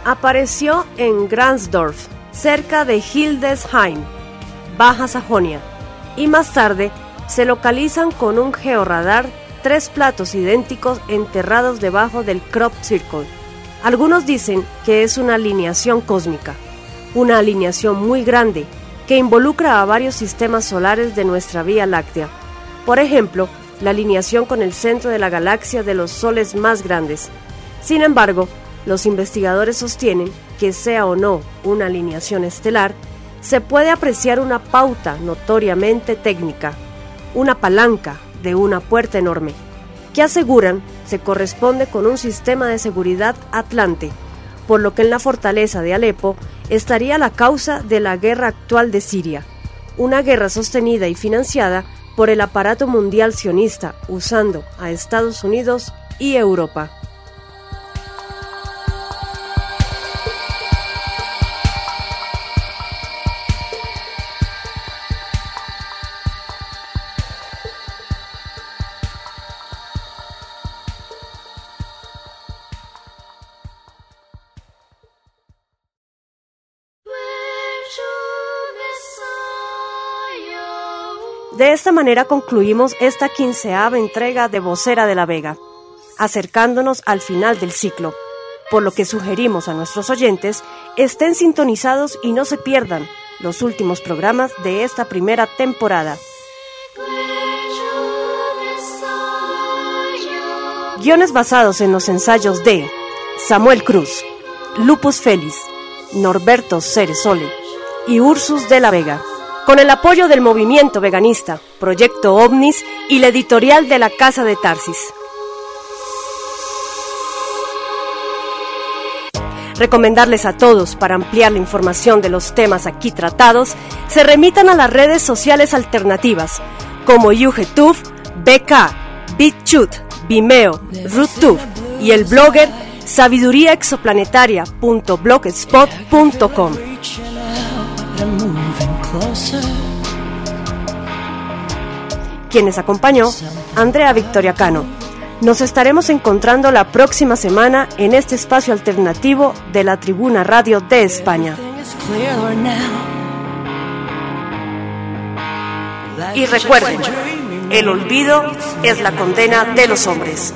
apareció en Gransdorf, cerca de Hildesheim, Baja Sajonia, y más tarde se localizan con un georradar tres platos idénticos enterrados debajo del Crop Circle. Algunos dicen que es una alineación cósmica, una alineación muy grande que involucra a varios sistemas solares de nuestra Vía Láctea por ejemplo, la alineación con el centro de la galaxia de los soles más grandes. Sin embargo, los investigadores sostienen que sea o no una alineación estelar, se puede apreciar una pauta notoriamente técnica, una palanca de una puerta enorme, que aseguran se corresponde con un sistema de seguridad atlante, por lo que en la fortaleza de Alepo estaría la causa de la guerra actual de Siria, una guerra sostenida y financiada por el aparato mundial sionista usando a Estados Unidos y Europa. De esta manera concluimos esta quinceava entrega de Vocera de la Vega, acercándonos al final del ciclo, por lo que sugerimos a nuestros oyentes estén sintonizados y no se pierdan los últimos programas de esta primera temporada. Guiones basados en los ensayos de Samuel Cruz, Lupus Félix, Norberto Ceresole y Ursus de la Vega con el apoyo del movimiento veganista, Proyecto OVNIS y la editorial de la Casa de Tarsis. Recomendarles a todos, para ampliar la información de los temas aquí tratados, se remitan a las redes sociales alternativas como YouTube, BK, BitChute, Vimeo, RootTube y el blogger sabiduríaexoplanetaria.blogspot.com. Quienes acompañó, Andrea Victoria Cano. Nos estaremos encontrando la próxima semana en este espacio alternativo de la Tribuna Radio de España. Y recuerden, el olvido es la condena de los hombres.